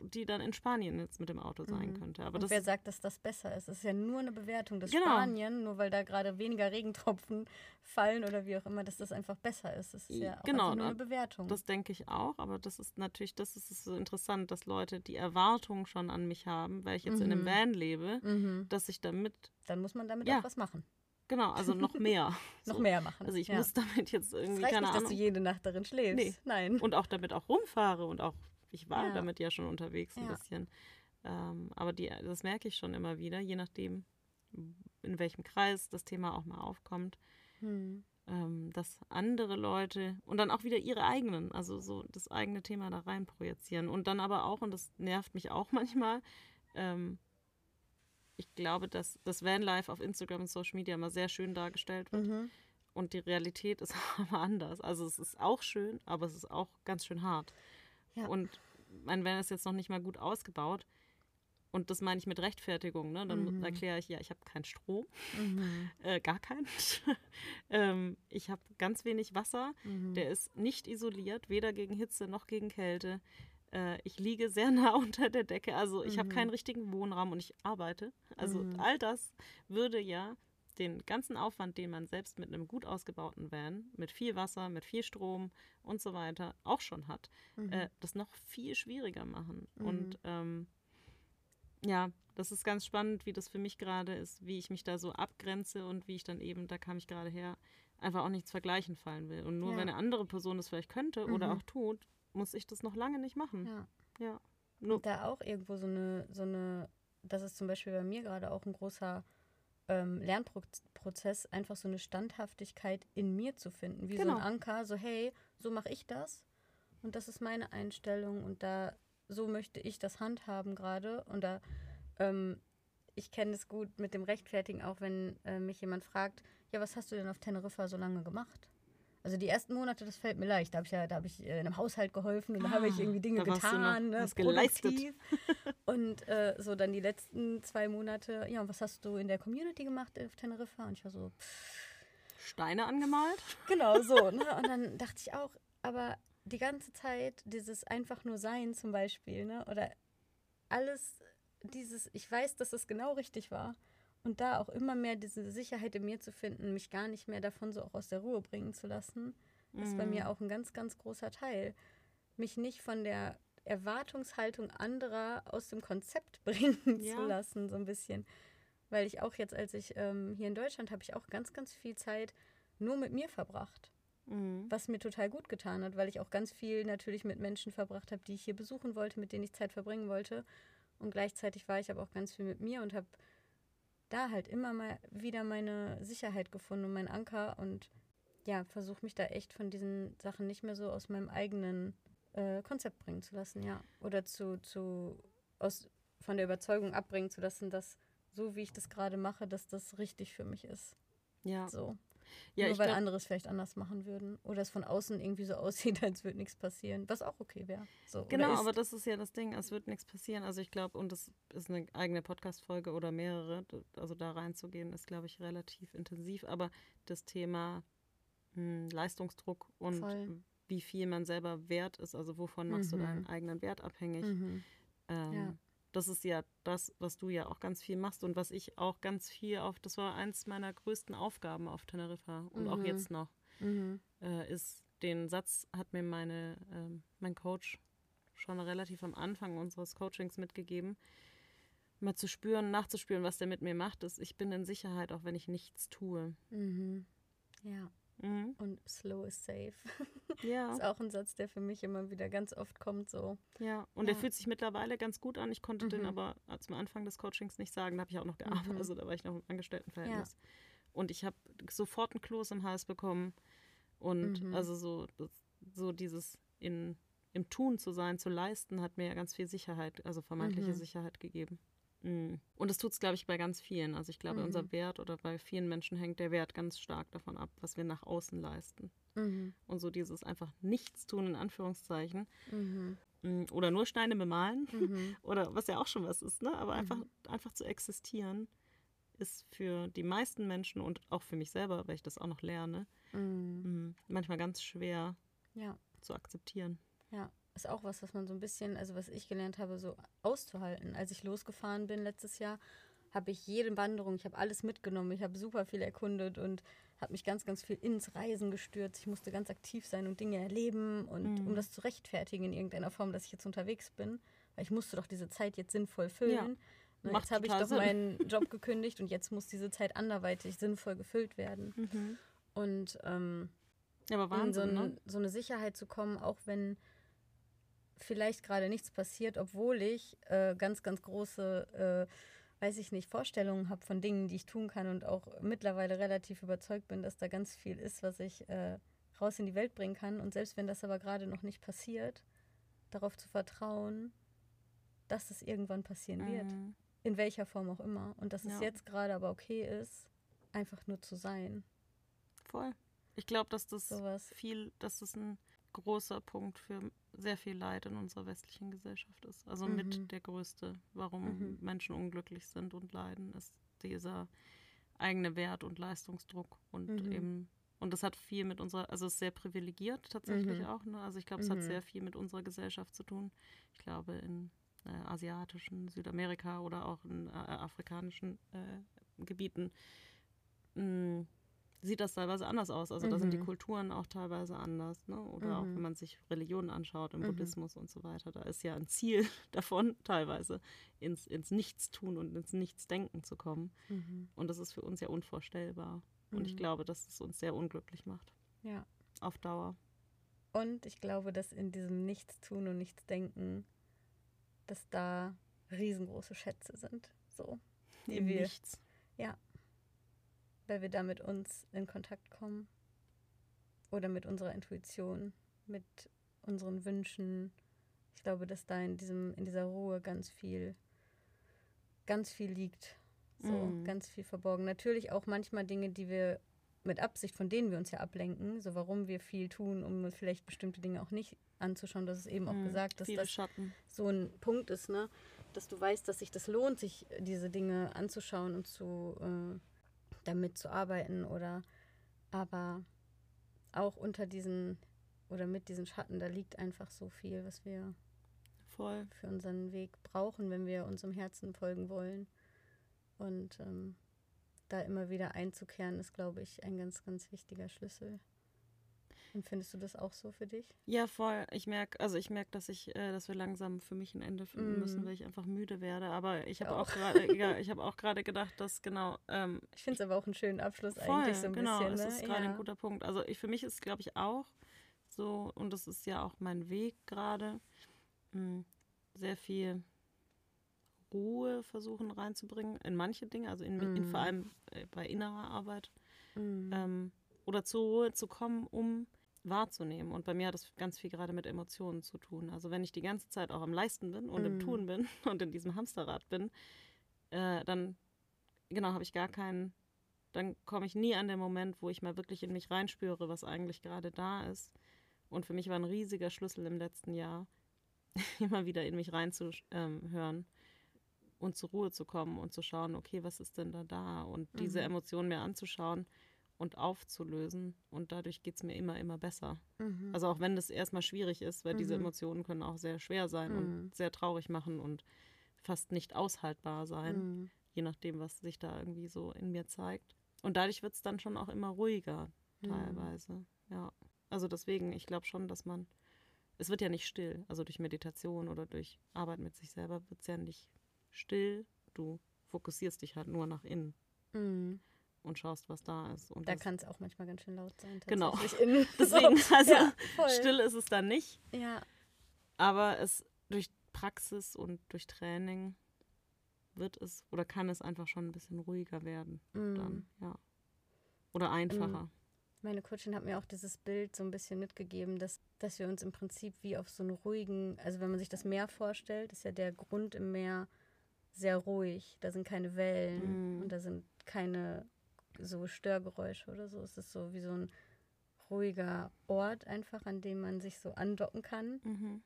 die dann in Spanien jetzt mit dem Auto sein Mhm. könnte. Aber Und wer sagt, dass das besser ist? Es ist ja nur eine Bewertung, dass Genau. Spanien, nur weil da gerade weniger Regentropfen *laughs* fallen oder wie auch immer, dass das einfach besser ist. Das ist ja auch Genau, nur eine Bewertung. Das denke ich auch, aber das ist natürlich, das ist so interessant, dass Leute die Erwartung schon an mich haben, weil ich jetzt in einem Mhm. Van lebe, mhm. dass ich damit, Dann muss man damit Ja. auch was machen. genau, also noch mehr. *laughs* Noch So. mehr machen. Also ich ja. muss damit jetzt irgendwie, reicht keine nicht, dass Ahnung. du jede Nacht darin schläfst. Nee. Nein. und auch damit auch rumfahre und auch, ich war Ja. damit ja schon unterwegs ein bisschen. Ähm, aber die, das merke ich schon immer wieder, je nachdem, in welchem Kreis das Thema auch mal aufkommt, Hm. ähm, dass andere Leute und dann auch wieder ihre eigenen, also so das eigene Thema da rein projizieren. Und dann aber auch, und das nervt mich auch *laughs* manchmal, ähm, ich glaube, dass das Vanlife auf Instagram und Social Media immer sehr schön dargestellt wird. Mhm. Und die Realität ist *laughs* aber anders. Also es ist auch schön, aber es ist auch ganz schön hart. Ja. Und mein Van ist jetzt noch nicht mal gut ausgebaut. Und das meine ich mit Rechtfertigung. Ne? Dann Mhm. erkläre ich, ja, ich habe keinen Strom, Mhm. *laughs* äh, gar keinen. *laughs* ähm, ich habe ganz wenig Wasser. Mhm. Der ist nicht isoliert, weder gegen Hitze noch gegen Kälte. Äh, ich liege sehr *laughs* nah unter der Decke. Also ich habe Mhm. keinen richtigen Wohnraum und ich arbeite. Also Mhm. all das würde ja den ganzen Aufwand, den man selbst mit einem gut ausgebauten Van, mit viel Wasser, mit viel Strom und so weiter auch schon hat, Mhm. äh, das noch viel schwieriger machen. Mhm. Und ähm, ja, das ist ganz spannend, wie das für mich gerade ist, wie ich mich da so abgrenze und wie ich dann eben, da kam ich gerade her, einfach auch nichts vergleichen fallen will. Und nur Ja. wenn eine andere Person das vielleicht könnte oder Mhm. auch tut, muss ich das noch lange nicht machen. ja. Ja. Und da auch irgendwo so eine, so eine, das ist zum Beispiel bei mir gerade auch ein großer ähm, Lernprozess, einfach so eine Standhaftigkeit in mir zu finden, wie so Genau. ein Anker, so hey, so mache ich das und das ist meine Einstellung und da, so möchte ich das handhaben gerade und da, ähm, ich kenne es gut mit dem Rechtfertigen, auch wenn äh, mich jemand fragt, ja, was hast du denn auf Teneriffa so lange gemacht? Also die ersten Monate, das fällt mir leicht. Da habe ich ja, da habe ich äh, in einem Haushalt geholfen und da habe ich Ah, irgendwie Dinge getan, ne, geleistet. *laughs* Und äh, so dann die letzten zwei Monate, ja, und was hast du in der Community gemacht auf Teneriffa? Und ich war so, Steine angemalt. genau so. *laughs* Ne? Und dann dachte ich auch, aber die ganze Zeit dieses einfach nur Sein zum Beispiel, ne? oder alles dieses, ich weiß, dass es genau richtig war. Und da auch immer mehr diese Sicherheit in mir zu finden, mich gar nicht mehr davon so auch aus der Ruhe bringen zu lassen, ist bei Mhm. mir auch ein ganz, ganz großer Teil. Mich nicht von der Erwartungshaltung anderer aus dem Konzept *laughs* bringen Ja. zu lassen, so ein bisschen. Weil ich auch jetzt, als ich ähm, hier in Deutschland, habe ich auch ganz, ganz viel Zeit nur mit mir verbracht. Mhm. Was mir total gut getan hat, weil ich auch ganz viel natürlich mit Menschen verbracht habe, die ich hier besuchen wollte, mit denen ich Zeit verbringen wollte. Und gleichzeitig war ich aber auch ganz viel mit mir und habe da halt immer mal wieder meine Sicherheit gefunden und meinen Anker und ja, versuche mich da echt von diesen Sachen nicht mehr so aus meinem eigenen äh, Konzept bringen zu lassen, ja. Oder zu, zu aus, von der Überzeugung abbringen zu lassen, dass so wie ich das gerade mache, dass das richtig für mich ist. Ja, So. Ja Nur weil glaub, andere es vielleicht anders machen würden. Oder es von außen irgendwie so *laughs* aussieht, als würde nichts passieren. Was auch okay wäre. So, Genau, aber das ist ja das Ding, es wird nichts passieren. Also ich glaube, und das ist eine eigene Podcast-Folge oder mehrere, also da reinzugehen, ist, glaube ich, relativ intensiv. Aber das Thema mh, Leistungsdruck und Voll. wie viel man selber wert ist, also wovon machst du Mhm. deinen eigenen Wert abhängig, Mhm. ähm, Ja. Das ist ja das, was du ja auch ganz viel machst und was ich auch ganz viel auf, das war eins meiner größten Aufgaben auf Teneriffa und auch Mhm. jetzt noch Mhm. äh, ist, den Satz hat mir meine, ähm, mein Coach schon relativ am Anfang unseres Coachings mitgegeben, mal zu spüren, nachzuspüren, was der mit mir macht, ist, ich bin in Sicherheit, auch wenn ich nichts tue. Mhm. Ja. Mhm. Und slow is safe. *laughs* Ja, ist auch ein Satz, der für mich immer wieder ganz oft kommt. So. ja. Und der Ja. fühlt sich mittlerweile ganz gut an. Ich konnte den Mhm. aber zum Anfang des Coachings nicht sagen. Da habe ich auch noch gearbeitet, Mhm. also da war ich noch im Angestelltenverhältnis. Und ich habe sofort ein Kloß im Hals bekommen. Und Mhm. also so, das, so dieses in, im Tun zu sein, zu leisten, hat mir ja ganz viel Sicherheit, also vermeintliche Mhm. Sicherheit gegeben. Mhm. Und das tut es, glaube ich, bei ganz vielen. Also ich glaube, Mhm. unser Wert oder bei vielen Menschen hängt der Wert ganz stark davon ab, was wir nach außen leisten. Mhm. Und so dieses einfach Nichtstun in Anführungszeichen Mhm. mm, oder nur Steine bemalen Mhm. *laughs* oder was ja auch schon was ist, ne? Aber einfach, Mhm. einfach zu existieren ist für die meisten Menschen und auch für mich selber, weil ich das auch noch lerne, mm, manchmal ganz schwer Ja. zu akzeptieren. Ja. Ist auch was, was man so ein bisschen, also was ich gelernt habe, so auszuhalten. Als ich losgefahren bin letztes Jahr, habe ich jede Wanderung, ich habe alles mitgenommen, ich habe super viel erkundet und habe mich ganz, ganz viel ins Reisen gestürzt. Ich musste ganz aktiv sein und Dinge erleben und mhm. um das zu rechtfertigen in irgendeiner Form, dass ich jetzt unterwegs bin, weil ich musste doch diese Zeit jetzt sinnvoll füllen. Ja. jetzt habe ich doch Sinn. meinen *laughs* Job gekündigt und jetzt muss diese Zeit anderweitig sinnvoll gefüllt werden. Mhm. Und ähm, ja, aber Wahnsinn, in so, ne? so eine Sicherheit zu kommen, auch wenn vielleicht gerade nichts passiert, obwohl ich äh, ganz, ganz große, äh, weiß ich nicht, Vorstellungen habe von Dingen, die ich tun kann und auch mittlerweile relativ überzeugt bin, dass da ganz viel ist, was ich äh, raus in die Welt bringen kann. Und selbst wenn das aber gerade noch nicht passiert, darauf zu vertrauen, dass es irgendwann passieren mhm. wird. In welcher Form auch immer. Und dass ja. es jetzt gerade aber okay ist, einfach nur zu sein. Voll. Ich glaube, dass das Sowas. viel, dass das ein großer Punkt für sehr viel Leid in unserer westlichen Gesellschaft ist. Also mhm. mit der größte, warum mhm. Menschen unglücklich sind und leiden, ist dieser eigene Wert und Leistungsdruck und mhm. eben und das hat viel mit unserer, also es ist sehr privilegiert tatsächlich mhm. auch. Ne? Also ich glaube, es hat mhm. sehr viel mit unserer Gesellschaft zu tun. Ich glaube, in äh, asiatischen, Südamerika oder auch in äh, afrikanischen äh, Gebieten mh, mm, sieht das teilweise anders aus. Also mhm. da sind die mhm. Kulturen auch teilweise anders. Ne? Oder mhm. auch wenn man sich Religionen anschaut, im mhm. Buddhismus und so weiter, da ist ja ein Ziel *laughs* davon, teilweise ins, ins Nichtstun und ins Nichtsdenken zu kommen. Mhm. Und das ist für uns ja unvorstellbar. Und ich mhm. glaube, dass es uns sehr unglücklich macht. Ja. Auf Dauer. Und ich glaube, dass in diesem Nichtstun und Nichtsdenken, dass da riesengroße Schätze sind. So. Die wir, Nichts. Ja, weil wir da mit uns in Kontakt kommen oder mit unserer Intuition, mit unseren Wünschen. Ich glaube, dass da in diesem in dieser Ruhe ganz viel ganz viel liegt. So, mm. ganz viel verborgen. Natürlich auch manchmal Dinge, die wir mit Absicht, von denen wir uns ja ablenken, so warum wir viel tun, um vielleicht bestimmte Dinge auch nicht anzuschauen. Das ist eben auch mm, gesagt, dass das Schatten. so ein Punkt ist, ne? dass du weißt, dass sich das lohnt, sich diese Dinge anzuschauen und zu äh, damit zu arbeiten oder aber auch unter diesen oder mit diesen Schatten, da liegt einfach so viel, was wir Voll. für unseren Weg brauchen, wenn wir unserem Herzen folgen wollen. Und ähm, da immer wieder einzukehren, ist, glaube ich, ein ganz, ganz wichtiger Schlüssel. Empfindest du das auch so für dich? Ja, voll. Ich merke, also ich merke, dass ich, äh, dass wir langsam für mich ein Ende finden mm. müssen, weil ich einfach müde werde. Aber ich habe auch gerade, *laughs* ja, ich habe auch gerade gedacht, dass genau. Ähm, ich finde es aber auch einen schönen Abschluss voll, eigentlich so ein genau, bisschen. Genau, es ist ne? gerade ja. ein guter Punkt. Also ich, für mich ist, glaube ich, auch so und das ist ja auch mein Weg gerade, hm, sehr viel Ruhe versuchen reinzubringen in manche Dinge, also in, mm. in vor allem äh, bei innerer Arbeit. Mm. Ähm, oder zur Ruhe zu kommen, um wahrzunehmen. Und bei mir hat das ganz viel gerade mit Emotionen zu tun. Also wenn ich die ganze Zeit auch am Leisten bin und mm. im Tun bin *laughs* und in diesem Hamsterrad bin, äh, dann genau habe ich gar keinen, dann komme ich nie an den Moment, wo ich mal wirklich in mich reinspüre, was eigentlich gerade da ist. Und für mich war ein riesiger Schlüssel im letzten Jahr, *laughs* immer wieder in mich reinzuhören ähm, und zur Ruhe zu kommen und zu schauen, okay, was ist denn da da? Und diese Emotionen mir anzuschauen und aufzulösen. Und dadurch geht es mir immer, immer besser. Mhm. Also auch wenn das erstmal schwierig ist, weil mhm. diese Emotionen können auch sehr schwer sein mhm. und sehr traurig machen und fast nicht aushaltbar sein, mhm. je nachdem, was sich da irgendwie so in mir zeigt. Und dadurch wird es dann schon auch immer ruhiger, mhm. teilweise. Ja. Also deswegen, ich glaube schon, dass man, es wird ja nicht still. Also durch Meditation oder durch Arbeit mit sich selber wird es ja nicht still. Du fokussierst dich halt nur nach innen. Und schaust, was da ist. Und da kann es auch manchmal ganz schön laut sein. Genau. *laughs* Deswegen, also ja, still ist es dann nicht. Ja. Aber es durch Praxis und durch Training wird es oder kann es einfach schon ein bisschen ruhiger werden. Mm. Dann, ja. Oder einfacher. Meine Coachin hat mir auch dieses Bild so ein bisschen mitgegeben, dass, dass wir uns im Prinzip wie auf so einen ruhigen, also wenn man sich das Meer vorstellt, ist ja der Grund im Meer sehr ruhig. Da sind keine Wellen mm. und da sind keine so Störgeräusche oder so. Es ist so wie so ein ruhiger Ort einfach, an dem man sich so andocken kann. Mhm.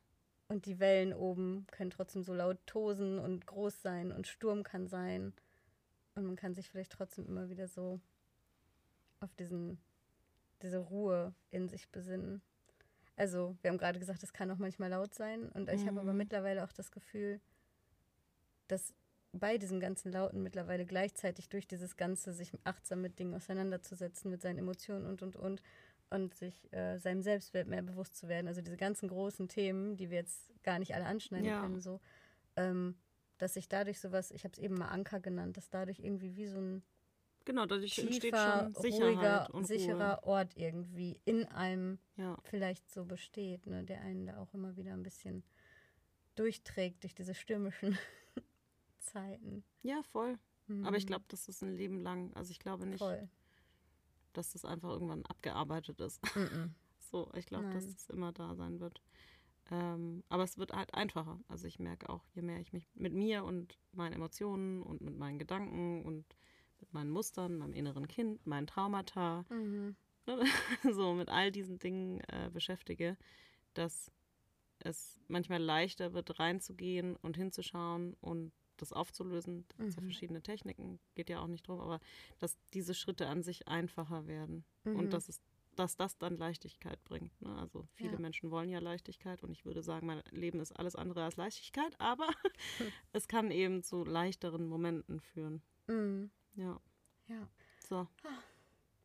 Und die Wellen oben können trotzdem so laut tosen und groß sein und Sturm kann sein. Und man kann sich vielleicht trotzdem immer wieder so auf diesen, diese Ruhe in sich besinnen. Also, wir haben gerade gesagt, es kann auch manchmal laut sein. Und ich mhm. habe aber mhm. mittlerweile auch das Gefühl, dass bei diesem ganzen Lauten mittlerweile gleichzeitig durch dieses Ganze, sich achtsam mit Dingen auseinanderzusetzen, mit seinen Emotionen und, und, und, und sich äh, seinem Selbstwert mehr bewusst zu werden. Also diese ganzen großen Themen, die wir jetzt gar nicht alle anschneiden ja. können, so, ähm, dass sich dadurch sowas, ich habe es eben mal Anker genannt, dass dadurch irgendwie wie so ein Genau, dadurch tiefer, entsteht schon Sicherheit ruhiger, sicherer. Ort irgendwie in einem ja. vielleicht so besteht, ne, der einen da auch immer wieder ein bisschen durchträgt durch diese stürmischen Zeiten. Ja, voll. Mhm. Aber ich glaube, das ist ein Leben lang. Also ich glaube nicht, voll. dass das einfach irgendwann abgearbeitet ist. Mhm. *laughs* so, ich glaube, dass das immer da sein wird. Ähm, aber es wird halt einfacher. Also ich merke auch, je mehr ich mich mit mir und meinen Emotionen und mit meinen Gedanken und mit meinen Mustern, meinem inneren Kind, meinen Traumata, mhm. Ne, *laughs* so mit all diesen Dingen äh, beschäftige, dass es manchmal leichter wird, reinzugehen und hinzuschauen und das aufzulösen. Da gibt es ja mhm. verschiedene Techniken, geht ja auch nicht drum, aber dass diese Schritte an sich einfacher werden mhm. und dass es dass das dann Leichtigkeit bringt. Ne? Also viele ja. Menschen wollen ja Leichtigkeit und ich würde sagen, mein Leben ist alles andere als Leichtigkeit, *laughs* aber *laughs* es kann eben zu leichteren Momenten führen. Mhm. Ja. Ja. So. Ah,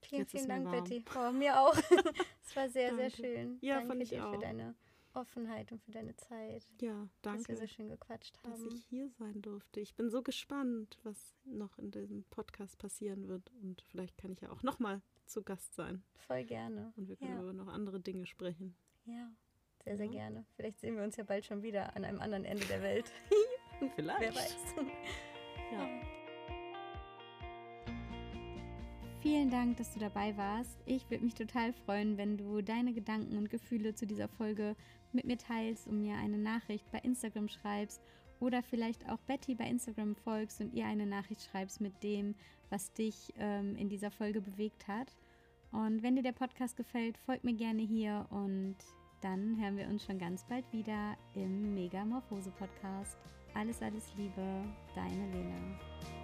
vielen, vielen Dank, Betty. Oh, mir auch. *laughs* Es war sehr, sehr schön. Ja, danke fand ich dir auch. für deine Offenheit und für deine Zeit. Ja, danke. Dass wir so schön gequatscht haben. Dass ich hier sein durfte. Ich bin so gespannt, was noch in diesem Podcast passieren wird. Und vielleicht kann ich ja auch nochmal zu Gast sein. Voll gerne. Und wir können ja. über noch andere Dinge sprechen. Ja, sehr, sehr ja. gerne. Vielleicht sehen wir uns ja bald schon wieder an einem anderen Ende der Welt. *laughs* vielleicht. Wer weiß. ja. Vielen Dank, dass du dabei warst. Ich würde mich total freuen, wenn du deine Gedanken und Gefühle zu dieser Folge mit mir teilst und mir eine Nachricht bei Instagram schreibst oder vielleicht auch Betty bei Instagram folgst und ihr eine Nachricht schreibst mit dem, was dich ähm, in dieser Folge bewegt hat. Und wenn dir der Podcast gefällt, folg mir gerne hier und dann hören wir uns schon ganz bald wieder im Megamorphose Podcast. Alles, alles Liebe, deine Lena.